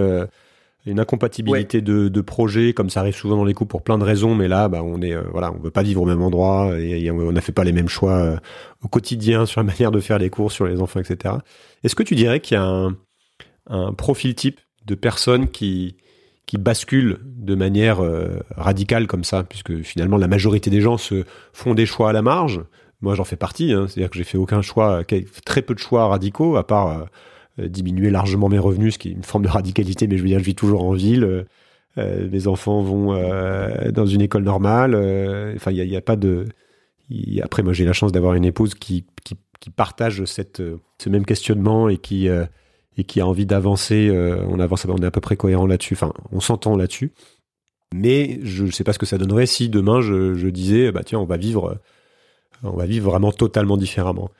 Une incompatibilité de, de projets, comme ça arrive souvent dans les couples pour plein de raisons, mais là, bah, on est, voilà, on veut pas vivre au même endroit et, on n'a fait pas les mêmes choix au quotidien sur la manière de faire les cours, sur les enfants, etc. Est-ce que tu dirais qu'il y a un, un profil type de personnes qui, qui basculent de manière euh, radicale comme ça, puisque finalement la majorité des gens se font des choix à la marge. Moi, j'en fais partie, hein. c'est-à-dire que j'ai fait aucun choix, très peu de choix radicaux, à part euh, diminuer largement mes revenus, ce qui est une forme de radicalité, mais je veux dire, je vis toujours en ville. Euh, mes enfants vont dans une école normale. Enfin, il n'y a, pas de. après, moi, j'ai la chance d'avoir une épouse qui, qui, partage cette, ce même questionnement et qui et qui a envie d'avancer, euh, on avance, on est à peu près cohérent là-dessus. Enfin, on s'entend là-dessus. Mais je ne sais pas ce que ça donnerait si demain je, disais, bah tiens, on va vivre, on va vivre vraiment totalement différemment.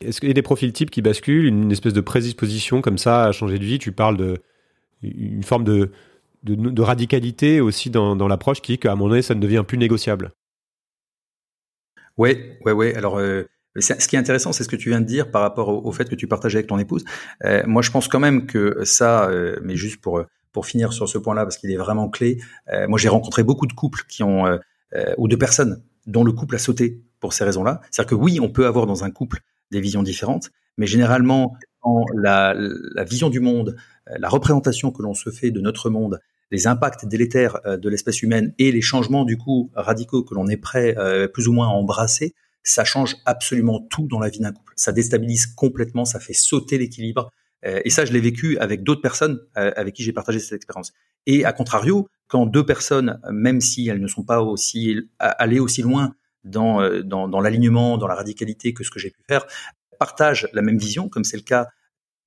Est-ce qu'il y a des profils types qui basculent, une espèce de prédisposition comme ça à changer de vie? Tu parles de une forme de, radicalité aussi dans, l'approche qui qu'à un moment donné, ça ne devient plus négociable. Ouais, ouais, ouais. Alors, euh, ce qui est intéressant, c'est ce que tu viens de dire par rapport au, fait que tu partages avec ton épouse. Euh, moi, je pense quand même que ça, euh, mais juste pour pour finir sur ce point-là, parce qu'il est vraiment clé. Moi, j'ai rencontré beaucoup de couples qui ont ou de personnes dont le couple a sauté pour ces raisons-là. C'est-à-dire que oui, on peut avoir dans un couple des visions différentes, mais généralement, dans la, la vision du monde, la représentation que l'on se fait de notre monde, les impacts délétères de l'espèce humaine et les changements du coup radicaux que l'on est prêt plus ou moins à embrasser, ça change absolument tout dans la vie d'un couple. Ça déstabilise complètement, ça fait sauter l'équilibre. Euh, et ça, je l'ai vécu avec d'autres personnes euh, avec qui j'ai partagé cette expérience. Et à contrario, quand deux personnes, même si elles ne sont pas aussi allées aussi loin dans, euh, dans, dans l'alignement, dans la radicalité que ce que j'ai pu faire, partagent la même vision, comme c'est le cas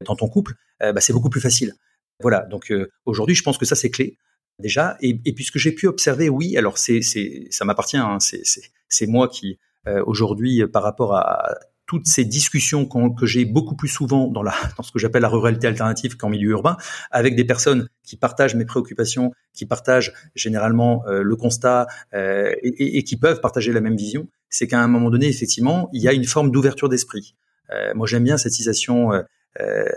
dans ton couple, bah, c'est beaucoup plus facile. Voilà. Donc aujourd'hui, je pense que ça c'est clé déjà. Et, et puis ce que j'ai pu observer, oui, alors c'est, ça m'appartient. Hein, c'est, moi qui euh, aujourd'hui par rapport à toutes ces discussions que j'ai beaucoup plus souvent dans, ce que j'appelle la ruralité alternative qu'en milieu urbain, avec des personnes qui partagent mes préoccupations, qui partagent généralement euh, le constat euh, et, qui peuvent partager la même vision, c'est qu'à un moment donné, effectivement, il y a une forme d'ouverture d'esprit. Euh, moi, j'aime bien cette citation.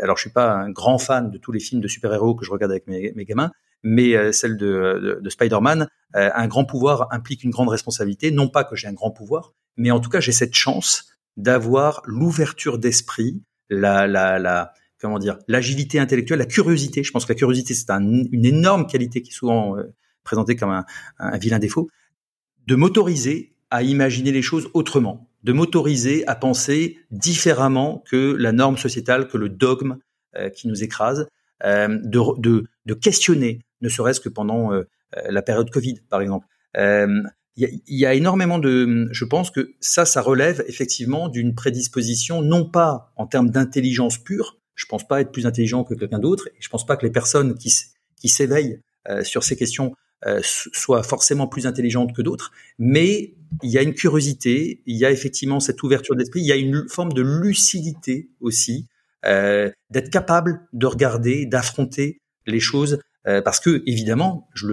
alors, je suis pas un grand fan de tous les films de super-héros que je regarde avec mes, gamins, mais celle de Spider-Man, un grand pouvoir implique une grande responsabilité. Non pas que j'ai un grand pouvoir, mais en tout cas, j'ai cette chance d'avoir l'ouverture d'esprit, la, la, la, comment dire, l'agilité intellectuelle, la curiosité. Je pense que la curiosité, c'est une énorme qualité qui est souvent euh, présentée comme un, vilain défaut, de m'autoriser à imaginer les choses autrement, de m'autoriser à penser différemment que la norme sociétale, que le dogme euh, qui nous écrase, euh, de, de, de, questionner, ne serait-ce que pendant la période Covid, par exemple, il y, a, énormément de, je pense que ça, ça relève effectivement d'une prédisposition, non pas en termes d'intelligence pure. Je pense pas être plus intelligent que quelqu'un d'autre. Je pense pas que les personnes qui, qui s'éveillent euh, sur ces questions euh, soient forcément plus intelligentes que d'autres. Mais il y a une curiosité, il y a effectivement cette ouverture d'esprit, il y a une forme de lucidité aussi, euh, d'être capable de regarder, d'affronter les choses euh, parce que évidemment, je,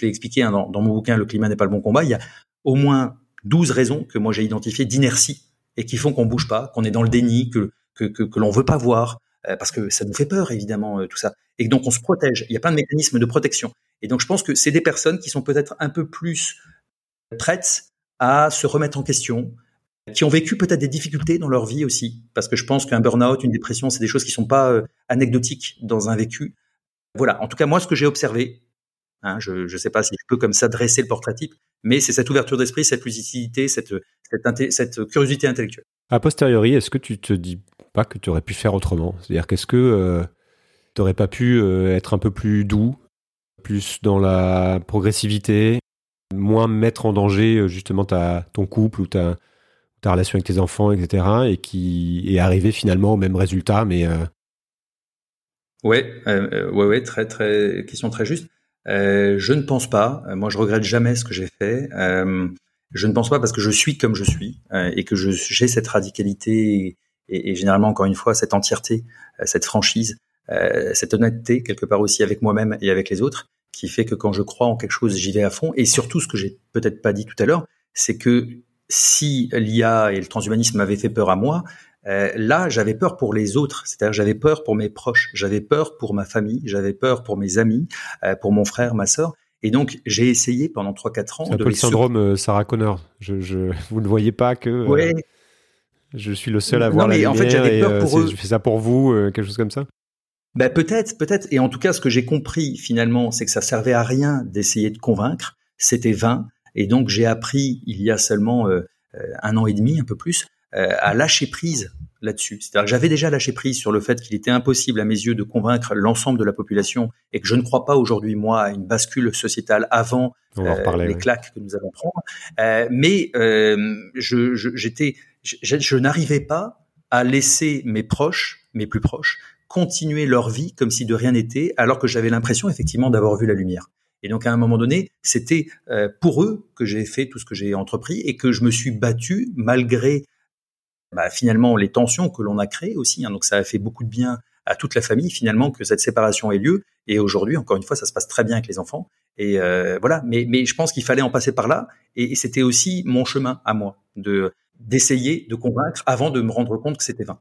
l'ai expliqué hein, dans, mon bouquin Le climat n'est pas le bon combat, il y a au moins 12 raisons que moi j'ai identifiées d'inertie et qui font qu'on bouge pas, qu'on est dans le déni, que que, que, que l'on veut pas voir, euh, parce que ça nous fait peur évidemment euh, tout ça, et donc on se protège. Il y a plein de mécanismes de protection. Et donc je pense que c'est des personnes qui sont peut-être un peu plus prêtes à se remettre en question, qui ont vécu peut-être des difficultés dans leur vie aussi, parce que je pense qu'un burn-out, une dépression, c'est des choses qui sont pas anecdotiques dans un vécu. Voilà, en tout cas moi ce que j'ai observé, hein, je ne sais pas si je peux comme ça dresser le portrait type, mais c'est cette ouverture d'esprit, cette lucidité, cette, curiosité intellectuelle. A posteriori, est-ce que tu te dis pas que tu aurais pu faire autrement? C'est-à-dire qu'est-ce que euh, tu n'aurais pas pu euh, être un peu plus doux, plus dans la progressivité, moins mettre en danger euh, justement ta, ton couple ou ta, ta relation avec tes enfants, etc. et qui est arrivé finalement au même résultat, mais Ouais, euh, euh, ouais, ouais, très, très, question très juste. Euh, je ne pense pas. Moi, je regrette jamais ce que j'ai fait. Euh, je ne pense pas parce que je suis comme je suis euh, et que j'ai cette radicalité et, et, généralement, encore une fois, cette entièreté, cette franchise, cette honnêteté quelque part aussi avec moi-même et avec les autres, qui fait que quand je crois en quelque chose, j'y vais à fond. Et surtout, ce que j'ai peut-être pas dit tout à l'heure, c'est que si l'IA et le transhumanisme m'avaient fait peur à moi, euh, là, j'avais peur pour les autres, c'est-à-dire j'avais peur pour mes proches, j'avais peur pour ma famille, j'avais peur pour mes amis, euh, pour mon frère, ma sœur. Et donc, j'ai essayé pendant 3-4 ans. C'est un peu le syndrome euh, Sarah Connor. Je, je, (laughs) vous ne voyez pas que ouais. je suis le seul à voir la lumière en fait, j'avais peur pour eux. Je fais ça pour vous, quelque chose comme ça? Ben peut-être, peut-être. Et en tout cas, ce que j'ai compris finalement, c'est que ça servait à rien d'essayer de convaincre. C'était vain. Et donc, j'ai appris il y a seulement un an et demi, un peu plus, à lâcher prise là-dessus. C'est-à-dire que j'avais déjà lâché prise sur le fait qu'il était impossible à mes yeux de convaincre l'ensemble de la population et que je ne crois pas aujourd'hui moi à une bascule sociétale avant euh, les claques que nous allons prendre. Euh, mais euh, je, j'étais, je, je n'arrivais pas à laisser mes proches, mes plus proches, continuer leur vie comme si de rien n'était, alors que j'avais l'impression effectivement d'avoir vu la lumière. Et donc à un moment donné, c'était euh, pour eux que j'ai fait tout ce que j'ai entrepris et que je me suis battu malgré bah, finalement les tensions que l'on a créées aussi. Hein, donc ça a fait beaucoup de bien à toute la famille finalement que cette séparation ait lieu. Et aujourd'hui, encore une fois, ça se passe très bien avec les enfants. Et euh, voilà. Mais, je pense qu'il fallait en passer par là. Et, c'était aussi mon chemin à moi de d'essayer de convaincre avant de me rendre compte que c'était vain.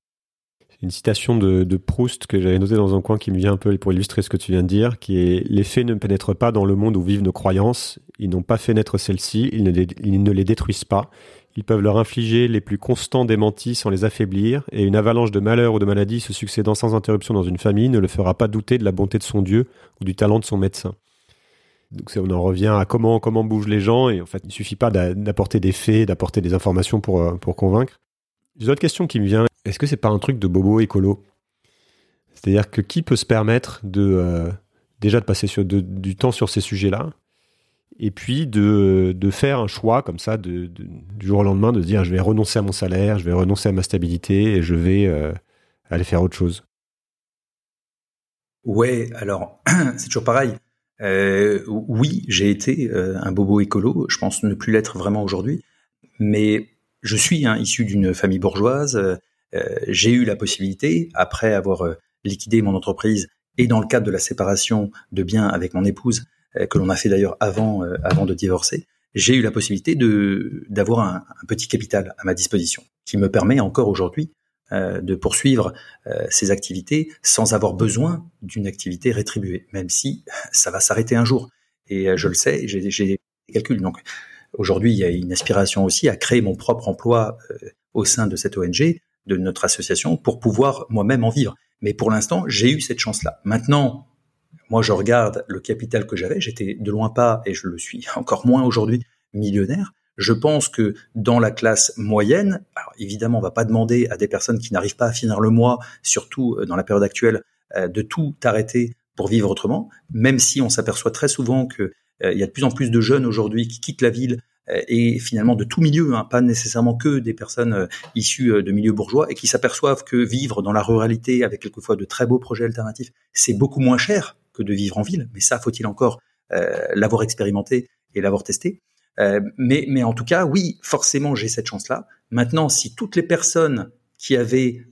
Une citation de, de Proust que j'avais notée dans un coin qui me vient un peu pour illustrer ce que tu viens de dire, qui est Les faits ne pénètrent pas dans le monde où vivent nos croyances, ils n'ont pas fait naître celles-ci, ils ne les détruisent pas, ils peuvent leur infliger les plus constants démentis sans les affaiblir, et une avalanche de malheurs ou de maladies se succédant sans interruption dans une famille ne le fera pas douter de la bonté de son Dieu ou du talent de son médecin. Donc on en revient à comment comment bougent les gens, et en fait il suffit pas d'apporter des faits, d'apporter des informations pour euh, pour convaincre. J'ai une autre question qui me vient. Est-ce que c'est pas un truc de bobo écolo? C'est-à-dire que qui peut se permettre de euh, déjà de passer du temps sur ces sujets-là? Et puis de, de, faire un choix comme ça du jour au lendemain, de dire je vais renoncer à mon salaire, je vais renoncer à ma stabilité et je vais euh, aller faire autre chose. Ouais, alors (clears throat) c'est toujours pareil. Euh, oui, j'ai été euh, un bobo écolo, je pense ne plus l'être vraiment aujourd'hui, mais je suis hein, issu d'une famille bourgeoise, j'ai eu la possibilité, après avoir liquidé mon entreprise et dans le cadre de la séparation de biens avec mon épouse, que l'on a fait d'ailleurs avant, euh, avant de divorcer, j'ai eu la possibilité de d'avoir un, petit capital à ma disposition, qui me permet encore aujourd'hui euh, de poursuivre euh, ces activités sans avoir besoin d'une activité rétribuée, même si ça va s'arrêter un jour. Et je le sais, j'ai des calculs. Donc aujourd'hui, il y a une aspiration aussi à créer mon propre emploi au sein de cette ONG, de notre association, pour pouvoir moi-même en vivre. Mais pour l'instant, j'ai eu cette chance-là. Maintenant, moi, je regarde le capital que j'avais, j'étais de loin pas, et je le suis (laughs) encore moins aujourd'hui, millionnaire. Je pense que dans la classe moyenne, alors évidemment, on va pas demander à des personnes qui n'arrivent pas à finir le mois, surtout euh, dans la période actuelle, euh, de tout arrêter pour vivre autrement, même si on s'aperçoit très souvent que euh, y a de plus en plus de jeunes aujourd'hui qui quittent la ville et finalement de tout milieu, hein, pas nécessairement que des personnes issues de milieux bourgeois, et qui s'aperçoivent que vivre dans la ruralité avec quelquefois de très beaux projets alternatifs, c'est beaucoup moins cher que de vivre en ville. Mais ça, faut-il encore l'avoir expérimenté et l'avoir testé. mais, mais en tout cas, oui, forcément, j'ai cette chance-là. Maintenant, si toutes les personnes qui avaient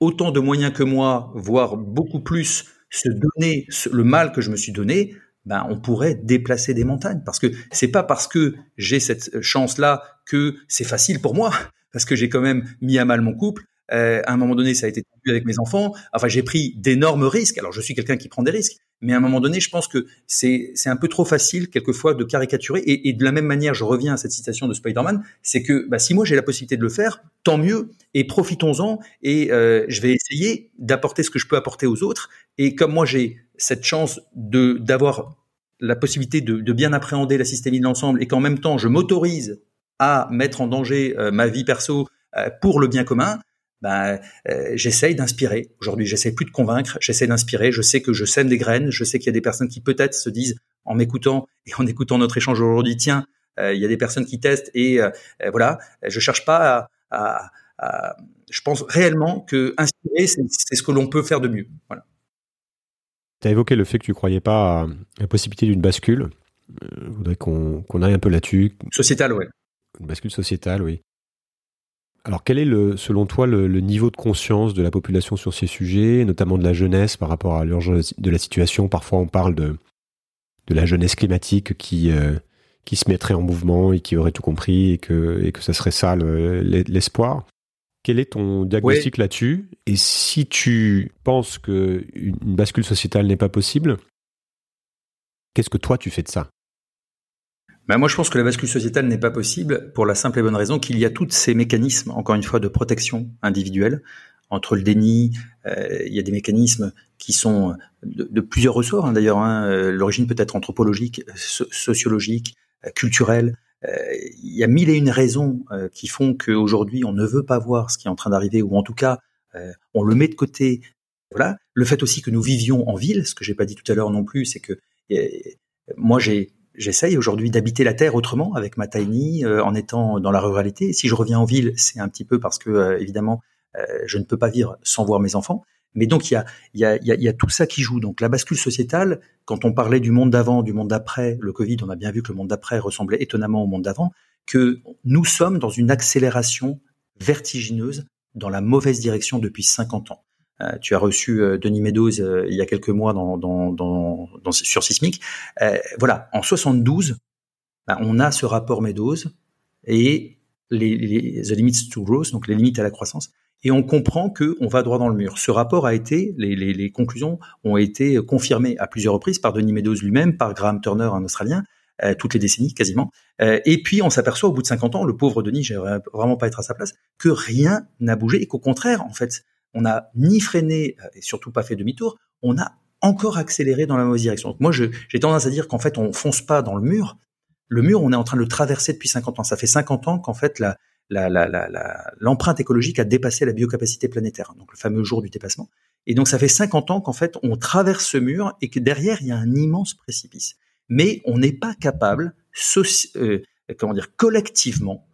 autant de moyens que moi, voire beaucoup plus, se donner le mal que je me suis donné, ben on pourrait déplacer des montagnes. Parce que c'est pas parce que j'ai cette chance-là que c'est facile pour moi, parce que j'ai quand même mis à mal mon couple. Euh, à un moment donné, ça a été tendu avec mes enfants. Enfin, j'ai pris d'énormes risques. Alors, je suis quelqu'un qui prend des risques, mais à un moment donné, je pense que c'est un peu trop facile quelquefois de caricaturer. Et, de la même manière, je reviens à cette citation de Spider-Man, c'est que bah, si moi j'ai la possibilité de le faire, tant mieux. Et profitons-en. Et euh, je vais essayer d'apporter ce que je peux apporter aux autres. Et comme moi j'ai cette chance d'avoir la possibilité de, de, bien appréhender la systémie de l'ensemble et qu'en même temps je m'autorise à mettre en danger euh, ma vie perso euh, pour le bien commun, ben, euh, j'essaye d'inspirer. Aujourd'hui, j'essaie plus de convaincre, j'essaie d'inspirer. Je sais que je sème des graines. Je sais qu'il y a des personnes qui peut-être se disent, en m'écoutant et en écoutant notre échange aujourd'hui, tiens, euh, il y a des personnes qui testent et euh, voilà. Je cherche pas à, à, je pense réellement que inspirer, c'est ce que l'on peut faire de mieux. Voilà. Tu as évoqué le fait que tu croyais pas à la possibilité d'une bascule. Je voudrais qu'on aille un peu là-dessus. Sociétale, oui. Une bascule sociétale, oui. Alors, quel est, le, selon toi, le, niveau de conscience de la population sur ces sujets, notamment de la jeunesse par rapport à l'urgence de la situation? Parfois, on parle de, de la jeunesse climatique qui, euh, qui se mettrait en mouvement et qui aurait tout compris et que, et que ça serait ça l'espoir. Quel est ton diagnostic là-dessus? Et si tu penses qu'une bascule sociétale n'est pas possible, qu'est-ce que toi tu fais de ça? Ben moi, je pense que la bascule sociétale n'est pas possible pour la simple et bonne raison qu'il y a tous ces mécanismes, encore une fois, de protection individuelle. Entre le déni, euh, il y a des mécanismes qui sont de, plusieurs ressorts, hein, d'ailleurs. Hein, euh, L'origine peut être anthropologique, sociologique, euh, culturelle. Euh, il y a mille et une raisons qui font qu'aujourd'hui, on ne veut pas voir ce qui est en train d'arriver, ou en tout cas, on le met de côté. Voilà. Le fait aussi que nous vivions en ville, ce que j'ai pas dit tout à l'heure non plus, c'est que moi, j'ai j'essaye aujourd'hui d'habiter la terre autrement avec ma tiny, euh, en étant dans la ruralité. Si je reviens en ville, c'est un petit peu parce que euh, évidemment, euh, je ne peux pas vivre sans voir mes enfants. Mais donc il y a, y, a, y, a, y a tout ça qui joue. Donc la bascule sociétale, quand on parlait du monde d'avant, du monde d'après, le Covid, on a bien vu que le monde d'après ressemblait étonnamment au monde d'avant, que nous sommes dans une accélération vertigineuse dans la mauvaise direction depuis 50 ans. Euh, tu as reçu euh, Denis Meadows euh, il y a quelques mois dans, dans, dans, dans sur Sismic. voilà, en 72, bah, on a ce rapport Meadows et les, les, the limits to growth, donc les limites à la croissance, et on comprend que on va droit dans le mur. Ce rapport a été, les, les, les conclusions ont été confirmées à plusieurs reprises par Denis Meadows lui-même, par Graham Turner, un Australien, euh, toutes les décennies quasiment. Euh, et puis on s'aperçoit au bout de 50 ans, le pauvre Denis, j'aimerais vraiment pas être à sa place, que rien n'a bougé et qu'au contraire, en fait, on n'a ni freiné euh, et surtout pas fait demi-tour, on a encore accéléré dans la mauvaise direction. Moi, j'ai tendance à dire qu'en fait, on fonce pas dans le mur. Le mur, on est en train de le traverser depuis 50 ans. Ça fait 50 ans qu'en fait, l'empreinte écologique a dépassé la biocapacité planétaire, donc le fameux jour du dépassement. Et donc ça fait 50 ans qu'en fait on traverse ce mur et que derrière il y a un immense précipice. Mais on n'est pas capable, euh, comment dire, collectivement,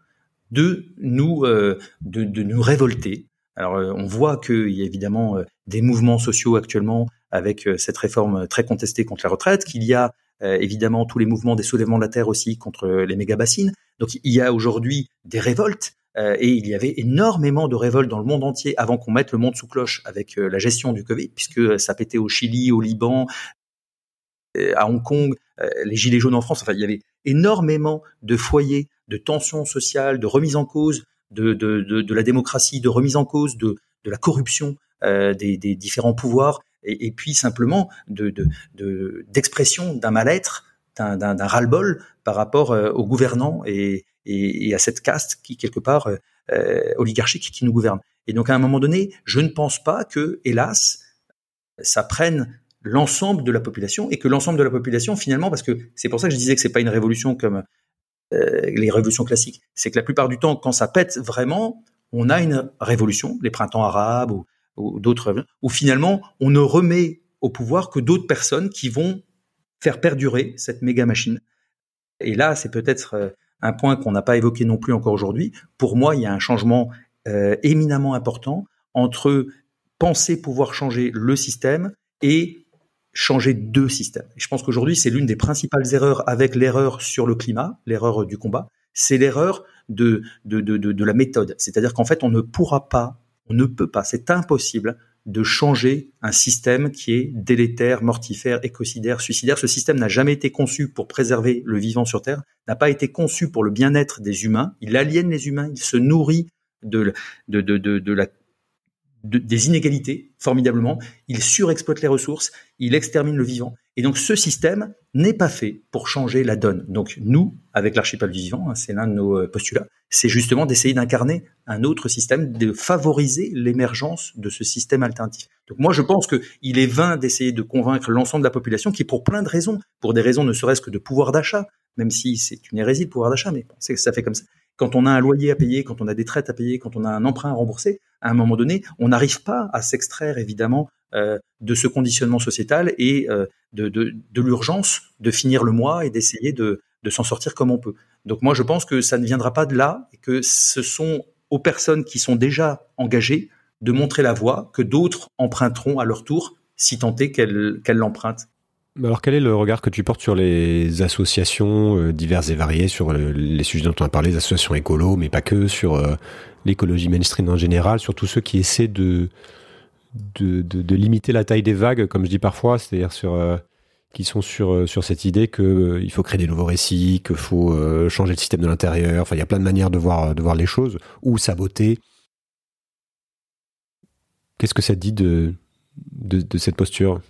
de nous euh, de, nous révolter, alors, euh, on voit qu'il y a évidemment euh, des mouvements sociaux actuellement avec euh, cette réforme très contestée contre la retraite, qu'il y a évidemment tous les mouvements des soulèvements de la terre aussi contre les méga-bassines. Donc, il y a aujourd'hui des révoltes. et il y avait énormément de révoltes dans le monde entier avant qu'on mette le monde sous cloche avec la gestion du Covid, puisque ça pétait au Chili, au Liban, à Hong Kong, les gilets jaunes en France. Enfin, il y avait énormément de foyers de tensions sociales, de remise en cause de, de, de, de, la démocratie, de remise en cause de, de la corruption euh, des, des, différents pouvoirs, et, puis simplement de, d'expression d'un mal-être, d'un, ras-le-bol par rapport euh, aux gouvernants et, et, à cette caste qui quelque part euh, oligarchique qui nous gouverne. Et donc à un moment donné, je ne pense pas que, hélas, ça prenne l'ensemble de la population et que l'ensemble de la population finalement, parce que c'est pour ça que je disais que c'est pas une révolution comme les révolutions classiques. C'est que la plupart du temps, quand ça pète vraiment, on a une révolution, les printemps arabes ou, d'autres, où finalement on ne remet au pouvoir que d'autres personnes qui vont faire perdurer cette méga machine. Et là, c'est peut-être euh, un point qu'on n'a pas évoqué non plus encore aujourd'hui. Pour moi, il y a un changement euh, éminemment important entre penser pouvoir changer le système et changer deux systèmes. Et je pense qu'aujourd'hui, c'est l'une des principales erreurs avec l'erreur sur le climat, l'erreur du combat, c'est l'erreur de, de, de, de, la méthode. C'est-à-dire qu'en fait, on ne pourra pas, on ne peut pas, c'est impossible de changer un système qui est délétère, mortifère, écocidaire, suicidaire. Ce système n'a jamais été conçu pour préserver le vivant sur Terre, n'a pas été conçu pour le bien-être des humains. Il aliène les humains, il se nourrit de, de, de, de la des inégalités formidablement, il surexploite les ressources, il extermine le vivant. Et donc ce système n'est pas fait pour changer la donne. Donc nous, avec l'archipel du vivant, hein, c'est l'un de nos euh, postulats, c'est justement d'essayer d'incarner un autre système, de favoriser l'émergence de ce système alternatif. Donc moi je pense qu'il est vain d'essayer de convaincre l'ensemble de la population qui, pour plein de raisons, pour des raisons ne serait-ce que de pouvoir d'achat, même si c'est une hérésie de pouvoir d'achat, mais ça fait comme ça quand on a un loyer à payer, quand on a des traites à payer, quand on a un emprunt à rembourser, à un moment donné, on n'arrive pas à s'extraire évidemment euh, de ce conditionnement sociétal et euh, de, l'urgence de finir le mois et d'essayer de, de s'en sortir comme on peut. Donc moi, je pense que ça ne viendra pas de là et que ce sont aux personnes qui sont déjà engagées de montrer la voie que d'autres emprunteront à leur tour, si tant est qu'elles l'empruntent. Alors quel est le regard que tu portes sur les associations euh, diverses et variées, sur les sujets dont on a parlé, les associations écolo, mais pas que, sur euh, l'écologie mainstream en général, sur tous ceux qui essaient de, limiter la taille des vagues, comme je dis parfois, c'est-à-dire euh, qui sont sur cette idée que il faut créer des nouveaux récits, qu'il faut changer le système de l'intérieur. Enfin, il y a plein de manières de voir les choses ou saboter. Qu'est-ce que ça dit de, de, de cette posture?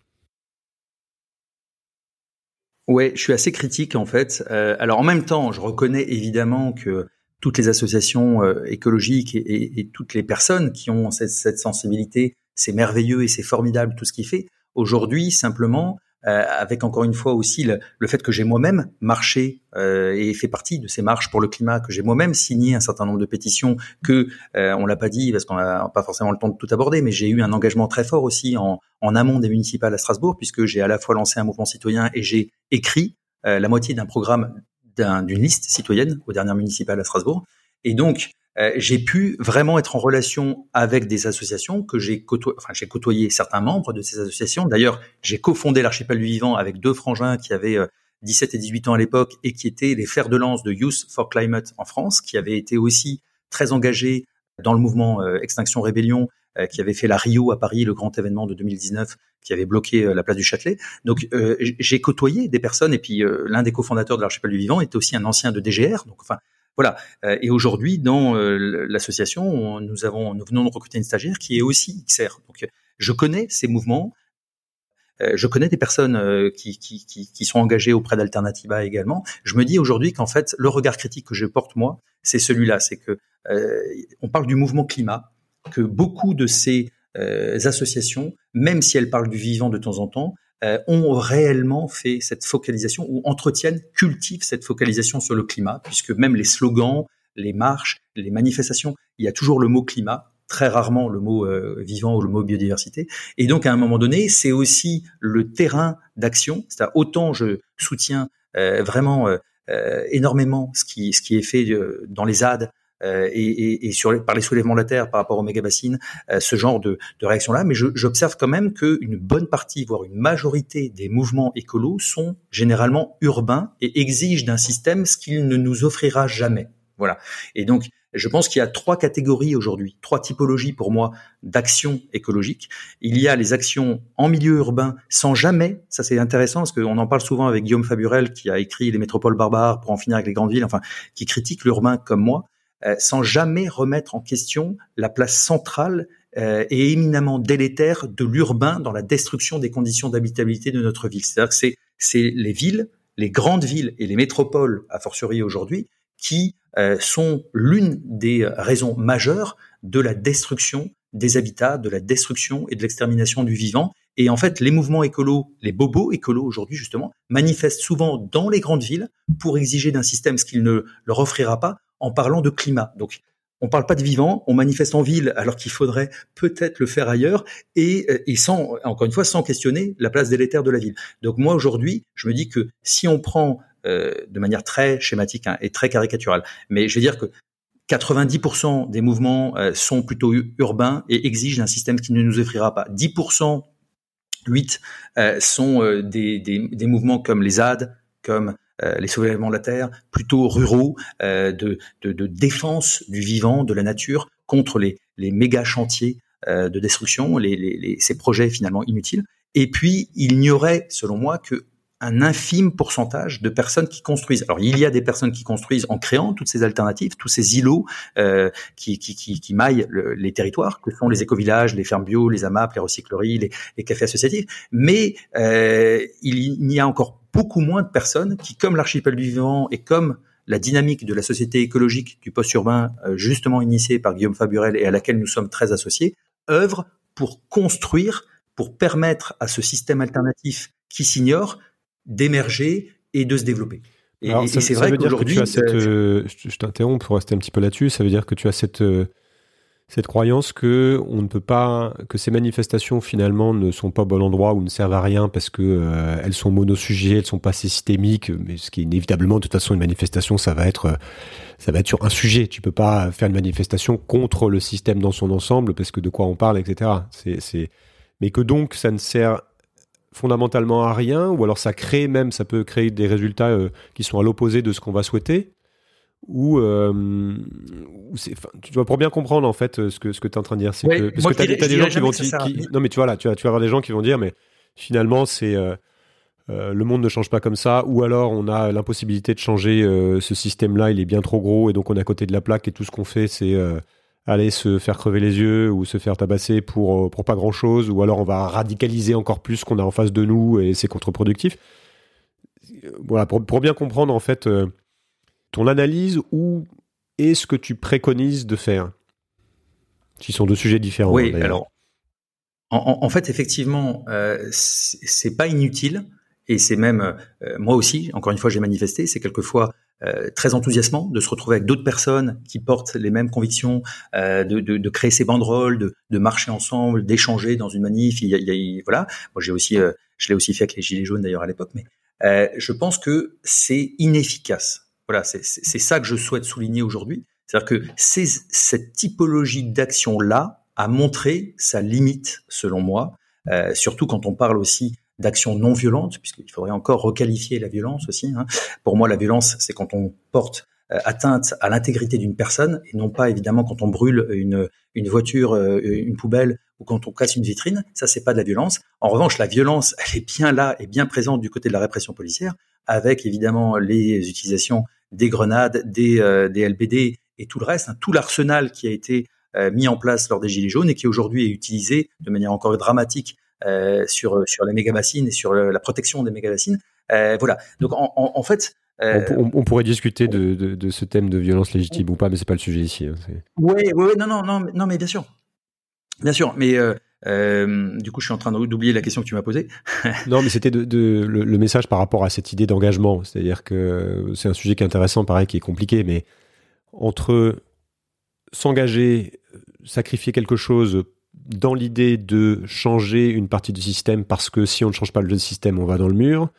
Ouais, je suis assez critique en fait. Euh, alors en même temps, je reconnais évidemment que toutes les associations euh, écologiques et, toutes les personnes qui ont cette, cette sensibilité, c'est merveilleux et c'est formidable tout ce qu'il fait. Aujourd'hui, simplement, euh, avec encore une fois aussi le, le fait que j'ai moi-même marché euh, et fait partie de ces marches pour le climat, que j'ai moi-même signé un certain nombre de pétitions, que euh, on l'a pas dit parce qu'on n'a pas forcément le temps de tout aborder, mais j'ai eu un engagement très fort aussi en, en amont des municipales à Strasbourg, puisque j'ai à la fois lancé un mouvement citoyen et j'ai écrit euh, la moitié d'un programme d'une liste citoyenne aux dernières municipales à Strasbourg. Et donc, euh, j'ai pu vraiment être en relation avec des associations que j'ai côtoyé, enfin j'ai côtoyé certains membres de ces associations. D'ailleurs, j'ai cofondé l'archipel du vivant avec deux frangins qui avaient 17 euh, et 18 ans à l'époque et qui étaient les fers de lance de Youth for Climate en France, qui avaient été aussi très engagés dans le mouvement euh, Extinction Rébellion, qui avait fait la Rio à Paris, le grand événement de 2019, qui avait bloqué la place du Châtelet. Donc j'ai côtoyé des personnes et puis l'un des cofondateurs de l'archipel du vivant était aussi un ancien de DGR. Voilà. Euh, et aujourd'hui, dans euh, l'association, nous avons, nous venons de recruter une stagiaire qui est aussi XR. Donc, je connais ces mouvements. Euh, je connais des personnes qui sont engagées auprès d'Alternativa également. Je me dis aujourd'hui qu'en fait, le regard critique que je porte moi, c'est celui-là. C'est que on parle du mouvement climat, que beaucoup de ces associations, même si elles parlent du vivant de temps en temps, euh, ont réellement fait cette focalisation ou entretiennent, cultivent cette focalisation sur le climat, puisque même les slogans, les marches, les manifestations, il y a toujours le mot climat, très rarement le mot euh, vivant ou le mot biodiversité. Et donc à un moment donné, c'est aussi le terrain d'action. C'est-à-dire autant je soutiens euh, vraiment énormément ce qui ce qui est fait dans les ZAD, euh, et, et, sur par les soulèvements de la Terre par rapport aux méga bassines, euh, ce genre de, de réaction-là. Mais j'observe quand même qu'une bonne partie, voire une majorité des mouvements écolos sont généralement urbains et exigent d'un système ce qu'il ne nous offrira jamais. Voilà. Et donc, je pense qu'il y a trois catégories aujourd'hui, trois typologies pour moi d'actions écologiques. Il y a les actions en milieu urbain sans jamais, ça c'est intéressant parce qu'on en parle souvent avec Guillaume Faburel qui a écrit Les métropoles barbares pour en finir avec les grandes villes, enfin qui critique l'urbain comme moi. Euh, sans jamais remettre en question la place centrale euh, et éminemment délétère de l'urbain dans la destruction des conditions d'habitabilité de notre ville. C'est-à-dire que c'est, c'est les villes, les grandes villes et les métropoles, a fortiori aujourd'hui, qui euh, sont l'une des raisons majeures de la destruction des habitats, de la destruction et de l'extermination du vivant. Et en fait, les mouvements écolos, les bobos écolos aujourd'hui justement, manifestent souvent dans les grandes villes pour exiger d'un système ce qu'il ne leur offrira pas en parlant de climat. Donc, on parle pas de vivants, on manifeste en ville alors qu'il faudrait peut-être le faire ailleurs et, euh, et sans, encore une fois, sans questionner la place délétère de la ville. Donc moi aujourd'hui, je me dis que si on prend euh, de manière très schématique hein, et très caricaturale, mais je veux dire que 90% des mouvements euh, sont plutôt urbains et exigent un système qui ne nous offrira pas. 10%, 8 euh, sont euh, des, des, des, mouvements comme les ZAD, comme les soulèvements de la terre, plutôt ruraux, de, de, défense du vivant, de la nature, contre les, les méga chantiers de destruction, ces projets finalement inutiles. Et puis, il n'y aurait, selon moi, que un infime pourcentage de personnes qui construisent. Alors il y a des personnes qui construisent en créant toutes ces alternatives, tous ces îlots euh, qui, maillent les territoires, que sont les écovillages, les fermes bio, les AMAP, les recycleries, les, cafés associatifs. Mais euh, il y a encore beaucoup moins de personnes qui, comme l'archipel du vivant et comme la dynamique de la société écologique du post-urbain, euh, justement initiée par Guillaume Faburel et à laquelle nous sommes très associés, œuvrent pour construire, pour permettre à ce système alternatif qui s'ignore d'émerger et de se développer. Et, ça, c'est vrai qu'aujourd'hui, euh, je t'interromps pour rester un petit peu là-dessus. Ça veut dire que tu as cette euh, cette croyance que on ne peut pas, que ces manifestations finalement ne sont pas au bon endroit ou ne servent à rien parce que euh, elles sont monosujets, elles sont pas systémiques. Mais ce qui est inévitablement, de toute façon, une manifestation, ça va être ça va être sur un sujet. Tu peux pas faire une manifestation contre le système dans son ensemble parce que de quoi on parle, etc. C'est mais que donc ça ne sert fondamentalement à rien, ou alors ça crée même, ça peut créer des résultats euh, qui sont à l'opposé de ce qu'on va souhaiter, ou, euh, tu dois pour bien comprendre en fait ce que ce que tu es en train de dire, c'est que parce que tu as, des gens qui vont qui, non mais tu vois là, tu vas tu vas avoir des gens qui vont dire mais finalement c'est euh, le monde ne change pas comme ça, ou alors on a l'impossibilité de changer ce système-là, il est bien trop gros et donc on est à côté de la plaque et tout ce qu'on fait c'est aller se faire crever les yeux ou se faire tabasser pour, euh, pour pas grand chose, ou alors on va radicaliser encore plus ce qu'on a en face de nous et c'est contre-productif. Voilà, pour, pour, bien comprendre en fait euh, ton analyse ou est ce que tu préconises de faire? Qui sont deux sujets différents. Oui, alors en, en, fait, effectivement, euh, c'est pas inutile et c'est même euh, moi aussi. Encore une fois, j'ai manifesté. C'est quelquefois euh, très enthousiasmant de se retrouver avec d'autres personnes qui portent les mêmes convictions, euh, de, de, de, créer ces banderoles, de, de marcher ensemble, d'échanger dans une manif. Il y a, il y a, voilà, moi j'ai aussi, euh, je l'ai aussi fait avec les gilets jaunes d'ailleurs à l'époque, mais je pense que c'est inefficace. Voilà, c'est ça que je souhaite souligner aujourd'hui, c'est-à-dire que cette typologie d'action là a montré sa limite selon moi, surtout quand on parle aussi d'action non violente, puisqu'il faudrait encore requalifier la violence aussi. Hein. Pour moi, la violence, c'est quand on porte euh, atteinte à l'intégrité d'une personne, et non pas évidemment quand on brûle une, une voiture, euh, une poubelle, ou quand on casse une vitrine. Ça, c'est pas de la violence. En revanche, la violence, elle est bien là et bien présente du côté de la répression policière, avec évidemment les utilisations des grenades, des, euh, des LBD et tout le reste, hein, tout l'arsenal qui a été mis en place lors des Gilets jaunes et qui aujourd'hui est utilisé de manière encore dramatique euh, sur sur les méga-bassines et sur la protection des méga-bassines. Euh, voilà. Donc en, en, en fait, euh, on, on, pourrait discuter de, de, de, ce thème de violence légitime ou pas, mais c'est pas le sujet ici. Hein, oui, oui, non, non, non, non, mais bien sûr, bien sûr, mais euh, du coup, je suis en train d'oublier la question que tu m'as posée. (laughs) non, mais c'était le, le, message par rapport à cette idée d'engagement, c'est-à-dire que c'est un sujet qui est intéressant, pareil, qui est compliqué, mais entre s'engager, sacrifier quelque chose dans l'idée de changer une partie du système parce que si on ne change pas le système, on va dans le mur,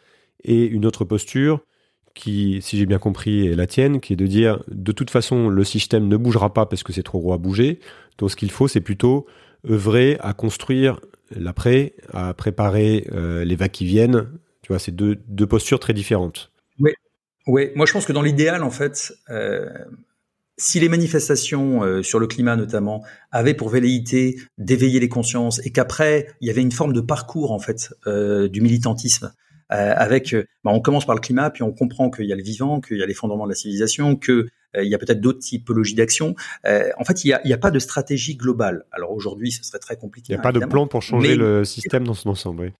et une autre posture qui, si j'ai bien compris, est la tienne, qui est de dire de toute façon le système ne bougera pas parce que c'est trop gros à bouger. Donc ce qu'il faut, c'est plutôt œuvrer à construire l'après, à préparer euh, les vagues qui viennent. Tu vois, c'est deux, deux postures très différentes. Oui, oui. Moi, je pense que dans l'idéal, en fait, euh, si les manifestations euh, sur le climat notamment avaient pour velléité d'éveiller les consciences et qu'après il y avait une forme de parcours en fait du militantisme avec bah, on commence par le climat puis on comprend qu'il y a le vivant qu'il y a les fondements de la civilisation que il y a peut-être d'autres typologies d'action. en fait, il n'y a, a, pas de stratégie globale. Alors aujourd'hui, ce serait très compliqué. Il n'y a pas de plan pour changer le système dans son ensemble. Oui.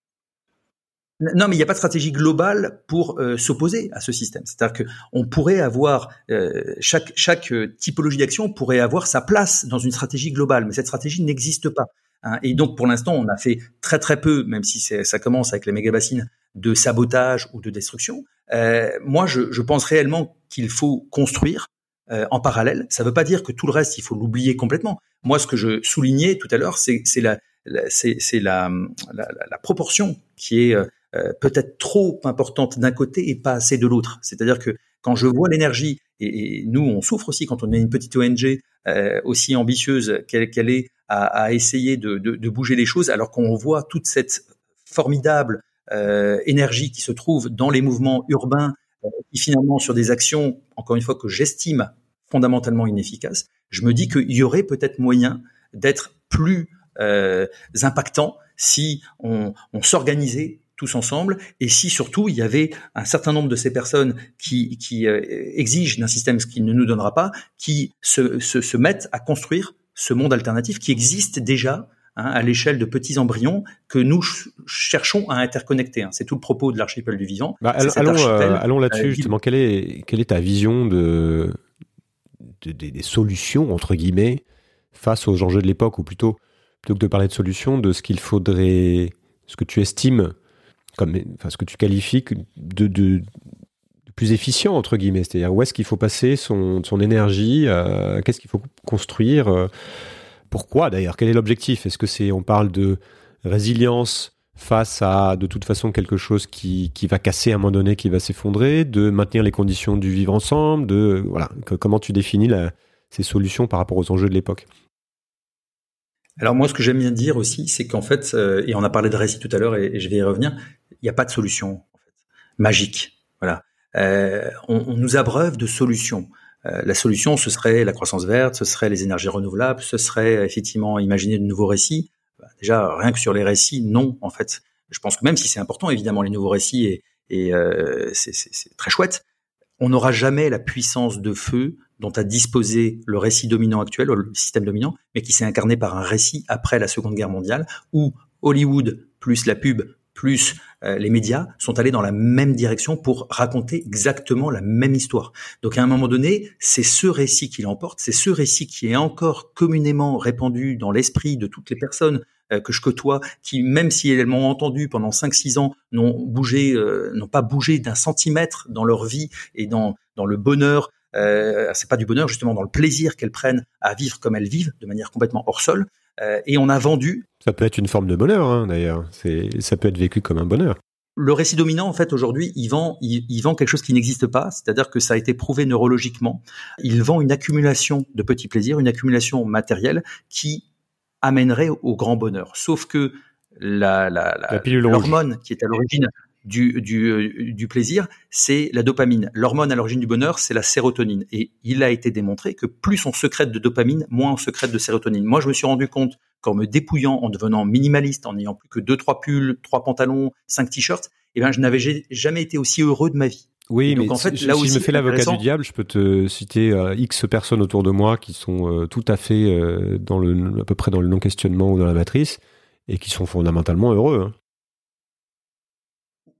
Non, mais il n'y a pas de stratégie globale pour euh, s'opposer à ce système. C'est-à-dire que on pourrait avoir euh, chaque chaque euh, typologie d'action pourrait avoir sa place dans une stratégie globale, mais cette stratégie n'existe pas. Hein. Et donc pour l'instant, on a fait très très peu, même si ça commence avec les méga bassines, de sabotage ou de destruction. moi, je, je pense réellement qu'il faut construire euh, en parallèle. Ça ne veut pas dire que tout le reste, il faut l'oublier complètement. Moi, ce que je soulignais tout à l'heure, c'est la, proportion qui est euh, peut-être trop importante d'un côté et pas assez de l'autre. C'est-à-dire que quand je vois l'énergie, et, nous on souffre aussi quand on est une petite ONG euh, aussi ambitieuse qu'elle est à, essayer de, bouger les choses, alors qu'on voit toute cette formidable euh, énergie qui se trouve dans les mouvements urbains, euh, qui finalement sur des actions, encore une fois, que j'estime fondamentalement inefficaces, je me dis qu'il y aurait peut-être moyen d'être plus euh, impactant si on, s'organisait tous ensemble et si surtout il y avait un certain nombre de ces personnes qui, euh, exigent d'un système ce qu'il ne nous donnera pas, qui se mettent à construire ce monde alternatif qui existe déjà Hein, à l'échelle de petits embryons que nous cherchons à interconnecter. Hein. C'est tout le propos de l'archipel du vivant. Bah, allons, euh, allons là-dessus euh, justement. Quelle est, quelle est ta vision de, des solutions entre guillemets face aux enjeux de l'époque, ou plutôt plutôt que de parler de solutions, de ce qu'il faudrait, ce que tu estimes comme, enfin, ce que tu qualifies de, de, plus efficient entre guillemets, c'est-à-dire où est-ce qu'il faut passer son, son énergie, euh, qu'est-ce qu'il faut construire pourquoi d'ailleurs Quel est l'objectif? Est-ce que c'est on parle de résilience face à de toute façon quelque chose qui, va casser à un moment donné, qui va s'effondrer, de maintenir les conditions du vivre ensemble, de voilà, comment tu définis ces solutions par rapport aux enjeux de l'époque? Alors moi, ce que j'aime bien dire aussi, c'est qu'en fait, euh, et on a parlé de récit tout à l'heure, et, je vais y revenir, il n'y a pas de solution magique. Voilà, euh, on, nous abreuve de solutions. Euh, la solution, ce serait la croissance verte, ce serait les énergies renouvelables, ce serait effectivement imaginer de nouveaux récits. Bah, déjà, rien que sur les récits, non, en fait. Je pense que même si c'est important, évidemment, les nouveaux récits, et, et euh, c'est très chouette, on n'aura jamais la puissance de feu dont a disposé le récit dominant actuel, le système dominant, mais qui s'est incarné par un récit après la Seconde Guerre mondiale, où Hollywood plus la pub plus euh, les médias sont allés dans la même direction pour raconter exactement la même histoire. Donc à un moment donné, c'est ce récit qui l'emporte, c'est ce récit qui est encore communément répandu dans l'esprit de toutes les personnes euh, que je côtoie, qui même si elles m'ont entendu pendant 5-6 ans, euh, n'ont pas bougé d'un centimètre dans leur vie et dans le bonheur. C'est pas du bonheur justement dans le plaisir qu'elles prennent à vivre comme elles vivent, de manière complètement hors sol. Euh, et on a vendu. Ça peut être une forme de bonheur, hein, d'ailleurs. Ça peut être vécu comme un bonheur. Le récit dominant, en fait, aujourd'hui, il vend, il, vend quelque chose qui n'existe pas, c'est-à-dire que ça a été prouvé neurologiquement. Il vend une accumulation de petits plaisirs, une accumulation matérielle qui amènerait au grand bonheur. Sauf que la, la, la, l'hormone qui est à l'origine du, du, euh, du plaisir, c'est la dopamine. L'hormone à l'origine du bonheur, c'est la sérotonine. Et il a été démontré que plus on secrète de dopamine, moins on secrète de sérotonine. Moi, je me suis rendu compte qu'en me dépouillant, en devenant minimaliste, en n'ayant plus que deux, trois pulls, trois pantalons, cinq t-shirts, eh ben, je n'avais jamais été aussi heureux de ma vie. Oui, mais en fait, si, là je me fais l'avocat du diable, je peux te citer euh, X personnes autour de moi qui sont euh, tout à fait dans le, à peu près dans le non-questionnement ou dans la matrice et qui sont fondamentalement heureux. Hein.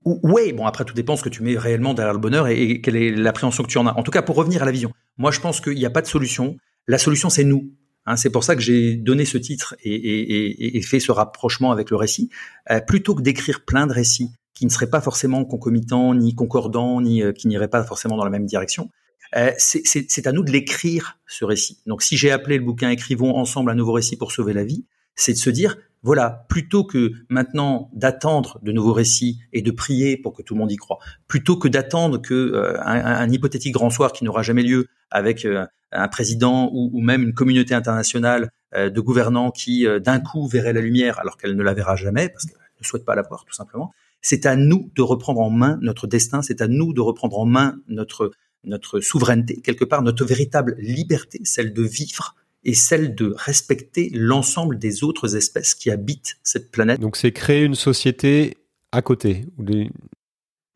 Oui, bon après tout dépend ce que tu mets réellement derrière le bonheur et, quelle est l'appréhension que tu en as. En tout cas, pour revenir à la vision, moi je pense qu'il n'y a pas de solution. La solution c'est nous. Hein, c'est pour ça que j'ai donné ce titre et, fait ce rapprochement avec le récit, euh, plutôt que d'écrire plein de récits qui ne seraient pas forcément concomitants, ni concordants, ni euh, qui n'iraient pas forcément dans la même direction. Euh, c'est à nous de l'écrire ce récit. Donc si j'ai appelé le bouquin Écrivons ensemble un nouveau récit pour sauver la vie, c'est de se dire voilà, plutôt que maintenant d'attendre de nouveaux récits et de prier pour que tout le monde y croit, plutôt que d'attendre que euh, un, hypothétique grand soir qui n'aura jamais lieu avec euh, un président ou, même une communauté internationale euh, de gouvernants qui d'un coup verrait la lumière alors qu'elle ne la verra jamais parce qu'elle ne souhaite pas la voir tout simplement. C'est à nous de reprendre en main notre destin, c'est à nous de reprendre en main notre notre souveraineté, quelque part notre véritable liberté, celle de vivre et celle de respecter l'ensemble des autres espèces qui habitent cette planète. Donc c'est créer une société à côté.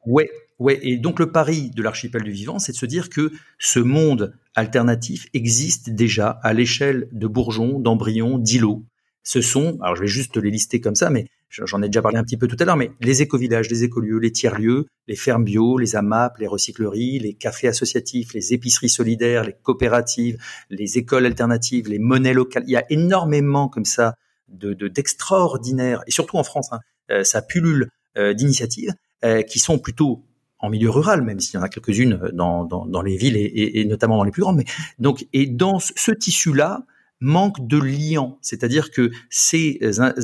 Ouais, ouais. Et donc le pari de l'archipel du vivant, c'est de se dire que ce monde alternatif existe déjà à l'échelle de bourgeons, d'embryons, d'îlots. Ce sont, alors je vais juste les lister comme ça, mais j'en ai déjà parlé un petit peu tout à l'heure, mais les éco-villages, les écolieux, les tiers-lieux, les fermes bio, les AMAP, les recycleries, les cafés associatifs, les épiceries solidaires, les coopératives, les écoles alternatives, les monnaies locales. Il y a énormément comme ça de d'extraordinaires, et surtout en France, hein, euh, ça pullule euh, d'initiatives euh, qui sont plutôt en milieu rural, même s'il y en a quelques-unes dans, dans, dans les villes et, et, notamment dans les plus grandes. Mais donc, et dans ce tissu-là, manque de liant, c'est-à-dire que ces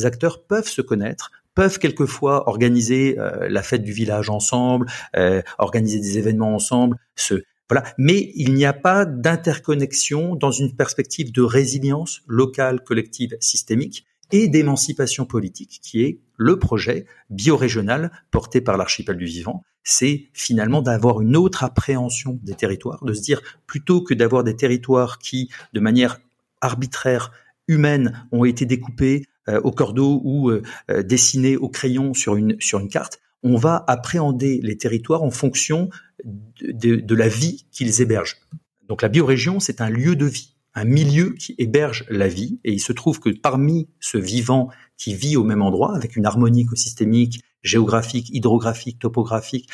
acteurs peuvent se connaître, peuvent quelquefois organiser euh, la fête du village ensemble, euh, organiser des événements ensemble, se voilà, mais il n'y a pas d'interconnexion dans une perspective de résilience locale, collective, systémique et d'émancipation politique, qui est le projet biorégional porté par l'archipel du vivant. C'est finalement d'avoir une autre appréhension des territoires, de se dire plutôt que d'avoir des territoires qui, de manière arbitraire, humaine, ont été découpés euh, au cordeau ou euh, euh, dessinés au crayon sur une, sur une carte, on va appréhender les territoires en fonction de, de, la vie qu'ils hébergent. Donc la biorégion, c'est un lieu de vie, un milieu qui héberge la vie, et il se trouve que parmi ce vivant qui vit au même endroit, avec une harmonie écosystémique, géographique, hydrographique, topographique,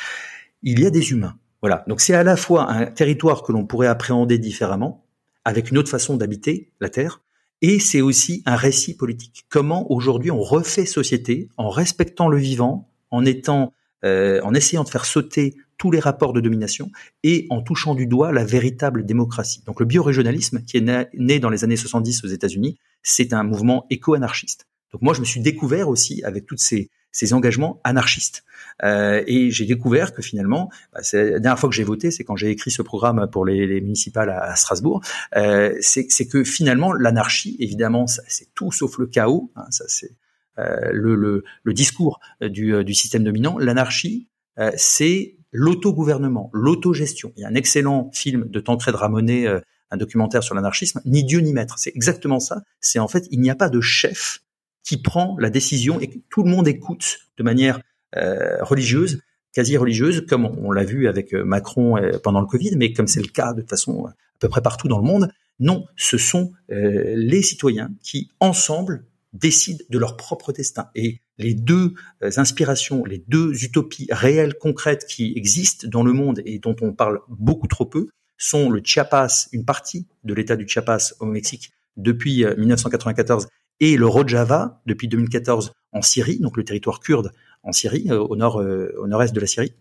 il y a des humains. Voilà. Donc c'est à la fois un territoire que l'on pourrait appréhender différemment, avec une autre façon d'habiter la Terre, et c'est aussi un récit politique. Comment aujourd'hui on refait société en respectant le vivant, en étant, euh, en essayant de faire sauter tous les rapports de domination et en touchant du doigt la véritable démocratie. Donc le biorégionalisme, qui est né, dans les années 70 aux États-Unis, c'est un mouvement éco-anarchiste. Donc moi, je me suis découvert aussi avec toutes ces, ces engagements anarchistes. Euh, et j'ai découvert que finalement, bah, la dernière fois que j'ai voté, c'est quand j'ai écrit ce programme pour les, les municipales à, Strasbourg, euh, c'est que finalement l'anarchie, évidemment, c'est tout sauf le chaos. Hein, ça c'est euh, le, le, le, discours du, euh, du système dominant. L'anarchie, euh, c'est l'autogouvernement, l'autogestion. Il y a un excellent film de Tancred Ramonet, euh, un documentaire sur l'anarchisme, ni Dieu ni maître. C'est exactement ça. C'est en fait, il n'y a pas de chef qui prend la décision et que tout le monde écoute de manière euh, religieuse, quasi religieuse, comme on, l'a vu avec euh, Macron euh, pendant le Covid, mais comme c'est le cas de façon à peu près partout dans le monde. Non, ce sont les citoyens qui, ensemble, décident de leur propre destin. Et les deux inspirations, les deux utopies réelles, concrètes qui existent dans le monde et dont on parle beaucoup trop peu, sont le Chiapas, une partie de l'État du Chiapas au Mexique depuis 1994 et le Rojava depuis 2014 en Syrie, donc le territoire kurde en Syrie, euh, au nord, euh, au nord-est de la Syrie.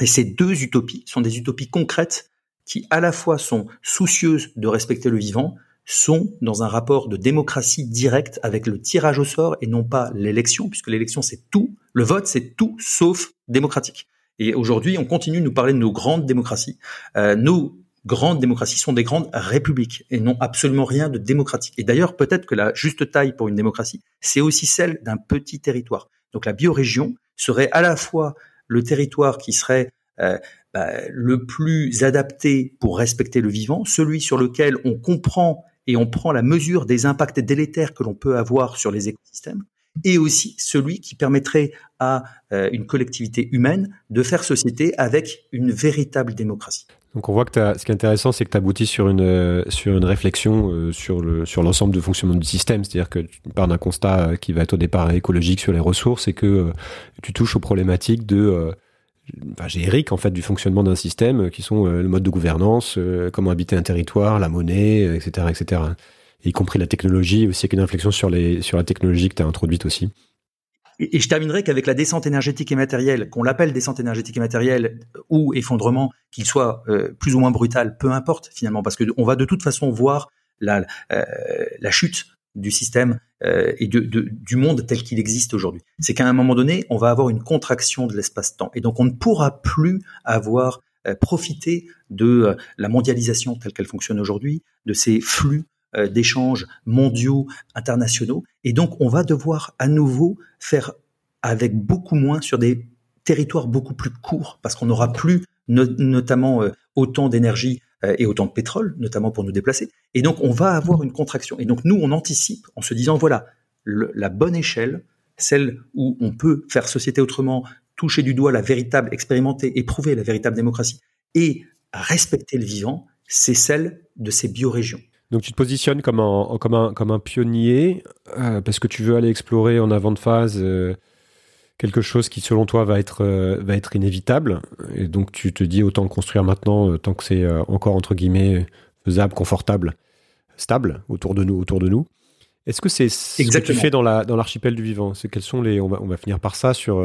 Et ces deux utopies sont des utopies concrètes qui à la fois sont soucieuses de respecter le vivant, sont dans un rapport de démocratie directe avec le tirage au sort et non pas l'élection, puisque l'élection c'est tout, le vote c'est tout sauf démocratique. Et aujourd'hui, on continue de nous parler de nos grandes démocraties. Euh, nos grandes démocraties sont des grandes républiques et n'ont absolument rien de démocratique. Et d'ailleurs, peut-être que la juste taille pour une démocratie, c'est aussi celle d'un petit territoire. Donc la biorégion serait à la fois le territoire qui serait euh, bah, le plus adapté pour respecter le vivant, celui sur lequel on comprend et on prend la mesure des impacts délétères que l'on peut avoir sur les écosystèmes, et aussi celui qui permettrait à euh, une collectivité humaine de faire société avec une véritable démocratie. Donc on voit que ce qui est intéressant, c'est que tu aboutis sur une, euh, sur une réflexion euh, sur, le, sur l'ensemble du fonctionnement du système. C'est-à-dire que tu pars d'un constat qui va être au départ écologique sur les ressources et que tu touches aux problématiques de... Enfin, génériques en fait du fonctionnement d'un système qui sont le mode de gouvernance, comment habiter un territoire, la monnaie, etc., etc y compris la technologie, aussi avec une réflexion sur, les, sur la technologie que tu as introduite aussi. Et, je terminerai qu'avec la descente énergétique et matérielle, qu'on l'appelle descente énergétique et matérielle ou effondrement, qu'il soit euh, plus ou moins brutal, peu importe finalement, parce qu'on va de toute façon voir la, euh, chute du système euh, et du monde tel qu'il existe aujourd'hui. C'est qu'à un moment donné, on va avoir une contraction de l'espace-temps. Et donc on ne pourra plus avoir profité de la mondialisation telle qu'elle fonctionne aujourd'hui, de ces flux euh, d'échanges mondiaux, internationaux. Et donc, on va devoir à nouveau faire avec beaucoup moins sur des territoires beaucoup plus courts, parce qu'on n'aura plus notamment euh, autant d'énergie euh, et autant de pétrole, notamment pour nous déplacer. Et donc, on va avoir une contraction. Et donc, nous, on anticipe en se disant, voilà, la bonne échelle, celle où on peut faire société autrement, toucher du doigt la véritable, expérimenter, éprouver la véritable démocratie et respecter le vivant, c'est celle de ces biorégions. Donc tu te positionnes comme un, comme un, comme un pionnier euh, parce que tu veux aller explorer en avant de phase euh, quelque chose qui selon toi va être, euh, va être inévitable. Et donc tu te dis autant construire maintenant tant que c'est encore entre guillemets faisable, confortable, stable autour de nous. Autour de nous. Est-ce que c'est ce que tu fais dans la dans l'archipel du vivant? C'est quels sont les on va on va finir par ça sur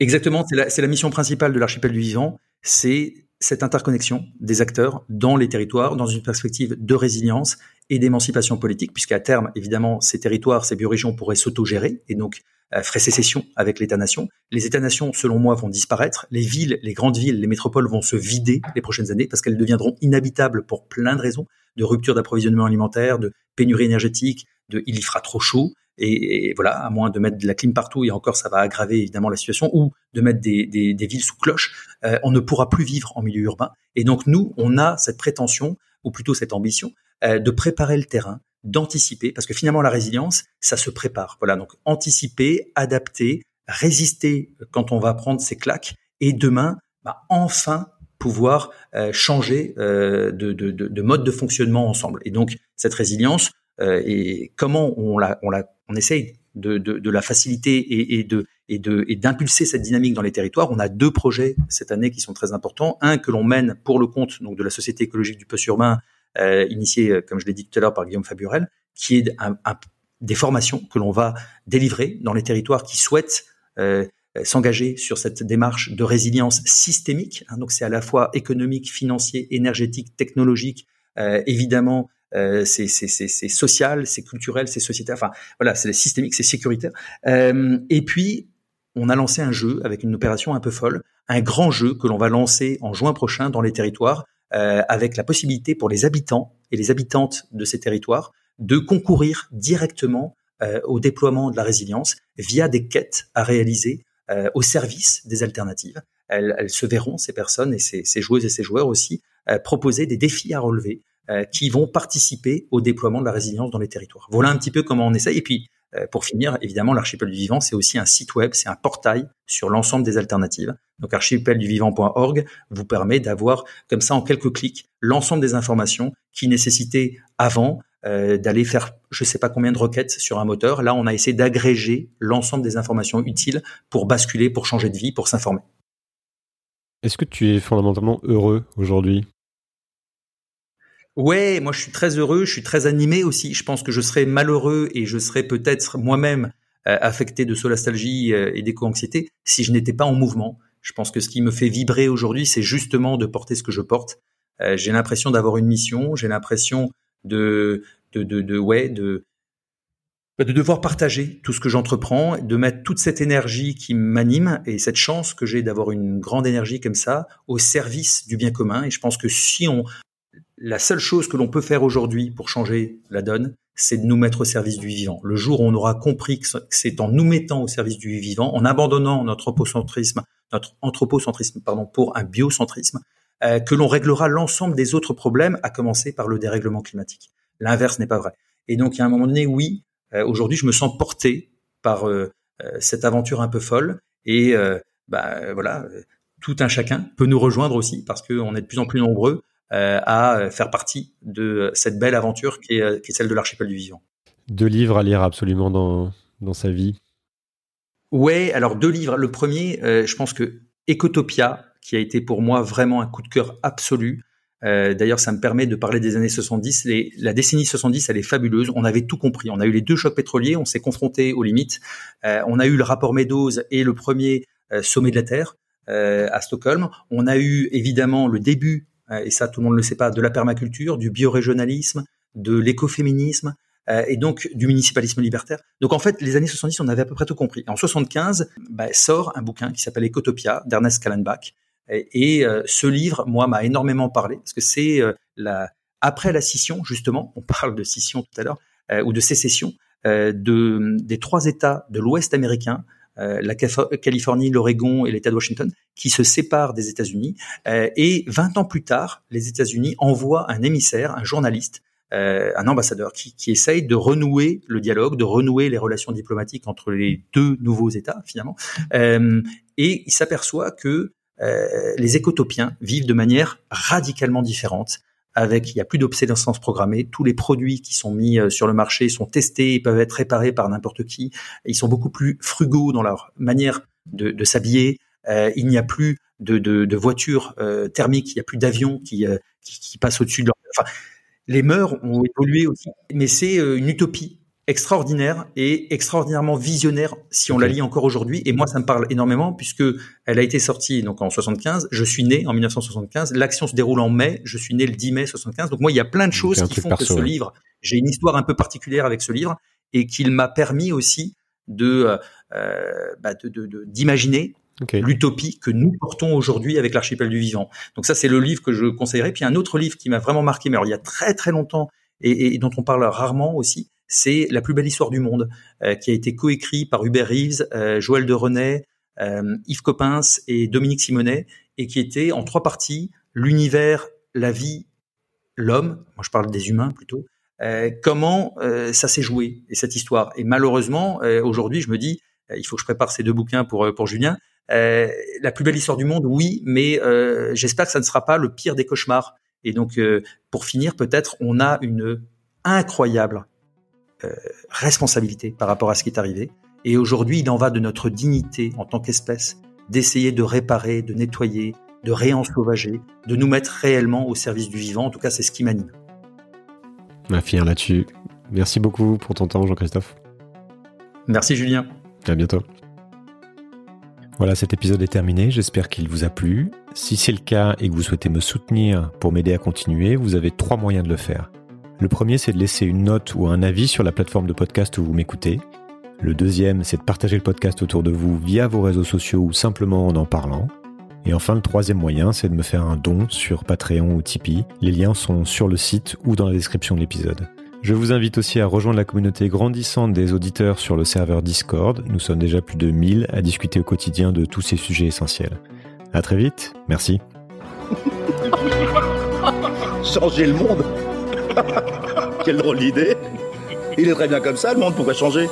Exactement, c'est la, c'est la mission principale de l'archipel du vivant, c'est cette interconnexion des acteurs dans les territoires dans une perspective de résilience et d'émancipation politique puisqu'à terme évidemment ces territoires, ces biorégions pourraient s'autogérer et donc euh, ferait sécession avec l'État-nation. Les États-nations, selon moi, vont disparaître. Les villes, les grandes villes, les métropoles vont se vider les prochaines années parce qu'elles deviendront inhabitables pour plein de raisons, de rupture d'approvisionnement alimentaire, de pénurie énergétique, de il y fera trop chaud. Et, voilà, à moins de mettre de la clim partout, et encore ça va aggraver évidemment la situation, ou de mettre des, des, villes sous cloche, euh, on ne pourra plus vivre en milieu urbain. Et donc nous, on a cette prétention, ou plutôt cette ambition, euh, de préparer le terrain, d'anticiper, parce que finalement la résilience, ça se prépare. Voilà, donc anticiper, adapter, résister quand on va prendre ses claques, et demain, bah, enfin pouvoir euh, changer euh, de, de, de, mode de fonctionnement ensemble. Et donc cette résilience, et comment on la, on la, on essaye de, de, de la faciliter et, et de et de et d'impulser cette dynamique dans les territoires. On a deux projets cette année qui sont très importants. Un que l'on mène pour le compte donc de la Société écologique du poste urbain euh, initié, euh, comme je l'ai dit tout à l'heure, par Guillaume Faburel, qui est un, un, des formations que l'on va délivrer dans les territoires qui souhaitent euh, s'engager sur cette démarche de résilience systémique. Hein, donc c'est à la fois économique, financier, énergétique, technologique, euh, évidemment. Euh, c'est social, c'est culturel, c'est sociétaire. Enfin, voilà, c'est systémique, c'est sécuritaire. Euh, et puis, on a lancé un jeu avec une opération un peu folle, un grand jeu que l'on va lancer en juin prochain dans les territoires, euh, avec la possibilité pour les habitants et les habitantes de ces territoires de concourir directement au déploiement de la résilience via des quêtes à réaliser au service des alternatives. Elles, se verront, ces personnes et ces joueuses et ces joueurs aussi, proposer des défis à relever qui vont participer au déploiement de la résilience dans les territoires. Voilà un petit peu comment on essaye. Et puis, euh, pour finir, évidemment, l'archipel du vivant, c'est aussi un site web, c'est un portail sur l'ensemble des alternatives. Donc archipelduvivant.org vous permet d'avoir comme ça en quelques clics l'ensemble des informations qui nécessitaient avant euh, d'aller faire je sais pas combien de requêtes sur un moteur. Là, on a essayé d'agréger l'ensemble des informations utiles pour basculer, pour changer de vie, pour s'informer. Est-ce que tu es fondamentalement heureux aujourd'hui? Ouais, moi je suis très heureux, je suis très animé aussi. Je pense que je serais malheureux et je serais peut-être moi-même euh, affecté de solastalgie euh, et d'éco-anxiété si je n'étais pas en mouvement. Je pense que ce qui me fait vibrer aujourd'hui, c'est justement de porter ce que je porte. Euh, j'ai l'impression d'avoir une mission, j'ai l'impression de, de, de, de, ouais, de, de devoir partager tout ce que j'entreprends, de mettre toute cette énergie qui m'anime et cette chance que j'ai d'avoir une grande énergie comme ça au service du bien commun. Et je pense que si on, la seule chose que l'on peut faire aujourd'hui pour changer la donne, c'est de nous mettre au service du vivant. Le jour où on aura compris que c'est en nous mettant au service du vivant, en abandonnant notre anthropocentrisme, notre anthropocentrisme pardon, pour un biocentrisme, euh, que l'on réglera l'ensemble des autres problèmes, à commencer par le dérèglement climatique. L'inverse n'est pas vrai. Et donc, il y a un moment donné, oui, euh, aujourd'hui, je me sens porté par euh, cette aventure un peu folle. Et bah, voilà, tout un chacun peut nous rejoindre aussi, parce qu'on est de plus en plus nombreux à faire partie de cette belle aventure qui est, qui est celle de l'archipel du vivant. Deux livres à lire absolument dans, dans sa vie. Ouais, alors deux livres. Le premier, euh, je pense que Ecotopia, qui a été pour moi vraiment un coup de cœur absolu. Euh, D'ailleurs, ça me permet de parler des années 70. Les, la décennie 70, elle est fabuleuse. On avait tout compris. On a eu les deux chocs pétroliers. On s'est confronté aux limites. Euh, on a eu le rapport Meadows et le premier euh, sommet de la Terre à Stockholm. On a eu évidemment le début euh, et ça tout le monde ne le sait pas, de la permaculture, du biorégionalisme, de l'écoféminisme, euh, et donc du municipalisme libertaire. Donc en fait, les années 70, on avait à peu près tout compris. En 75, bah, sort un bouquin qui s'appelle Ecotopia d'Ernest Kallenbach. Et, euh, ce livre, moi, m'a énormément parlé parce que c'est la après la scission, justement, on parle de scission tout à l'heure ou de sécession de des trois États de l'Ouest américain euh, la Californie, l'Oregon et l'État de Washington, qui se séparent des États-Unis. Euh, et 20 ans plus tard, les États-Unis envoient un émissaire, un journaliste, euh, un ambassadeur qui, qui, essaye de renouer le dialogue, de renouer les relations diplomatiques entre les deux nouveaux États finalement. Euh, et il s'aperçoit que euh, les écotopiens vivent de manière radicalement différente avec il y a plus d'obsolescence programmée, tous les produits qui sont mis euh, sur le marché sont testés, ils peuvent être réparés par n'importe qui, ils sont beaucoup plus frugaux dans leur manière de, s'habiller, euh, il n'y a plus de voitures euh, thermiques, il n'y a plus d'avions qui, qui, qui, passent au-dessus de leur... Enfin, les mœurs ont évolué aussi, mais c'est une utopie extraordinaire et extraordinairement visionnaire si on la lit encore aujourd'hui. Et moi, ça me parle énormément puisque elle a été sortie donc en 75. Je suis né en 1975. L'action se déroule en mai. Je suis né le 10 mai 75. Donc moi, il y a plein de choses qui font que ce livre, j'ai une histoire un peu particulière avec ce livre et qu'il m'a permis aussi de euh, bah, d'imaginer l'utopie que nous portons aujourd'hui avec l'archipel du vivant. Donc ça, c'est le livre que je conseillerais. Puis un autre livre qui m'a vraiment marqué, mais alors il y a très très longtemps et, et dont on parle rarement aussi, c'est La plus belle histoire du monde, euh, qui a été coécrit par Hubert Reeves, euh, Joël de René, euh, Yves Coppens et Dominique Simonet, et qui était en trois parties l'univers, la vie, l'homme. Moi, je parle des humains plutôt. comment ça s'est joué et cette histoire. Et malheureusement, aujourd'hui, je me dis, il faut que je prépare ces deux bouquins pour pour Julien. la plus belle histoire du monde, oui, mais j'espère que ça ne sera pas le pire des cauchemars. Et donc, pour finir, peut-être, on a une incroyable responsabilité par rapport à ce qui est arrivé. Et aujourd'hui, il en va de notre dignité en tant qu'espèce d'essayer de réparer, de nettoyer, de réensauvager, de nous mettre réellement au service du vivant. En tout cas, c'est ce qui m'anime. Ma finir là-dessus. Merci beaucoup pour ton temps, Jean-Christophe. Merci, Julien. À bientôt. Voilà, cet épisode est terminé. J'espère qu'il vous a plu. Si c'est le cas et que vous souhaitez me soutenir pour m'aider à continuer, vous avez trois moyens de le faire. Le premier, c'est de laisser une note ou un avis sur la plateforme de podcast où vous m'écoutez. Le deuxième, c'est de partager le podcast autour de vous via vos réseaux sociaux ou simplement en en parlant. Et enfin, le troisième moyen, c'est de me faire un don sur Patreon ou Tipeee. Les liens sont sur le site ou dans la description de l'épisode. Je vous invite aussi à rejoindre la communauté grandissante des auditeurs sur le serveur Discord. Nous sommes déjà plus de 1000 à discuter au quotidien de tous ces sujets essentiels. À très vite. Merci. Changer le monde quelle drôle d'idée. Il est très bien comme ça, le monde, pourrait changer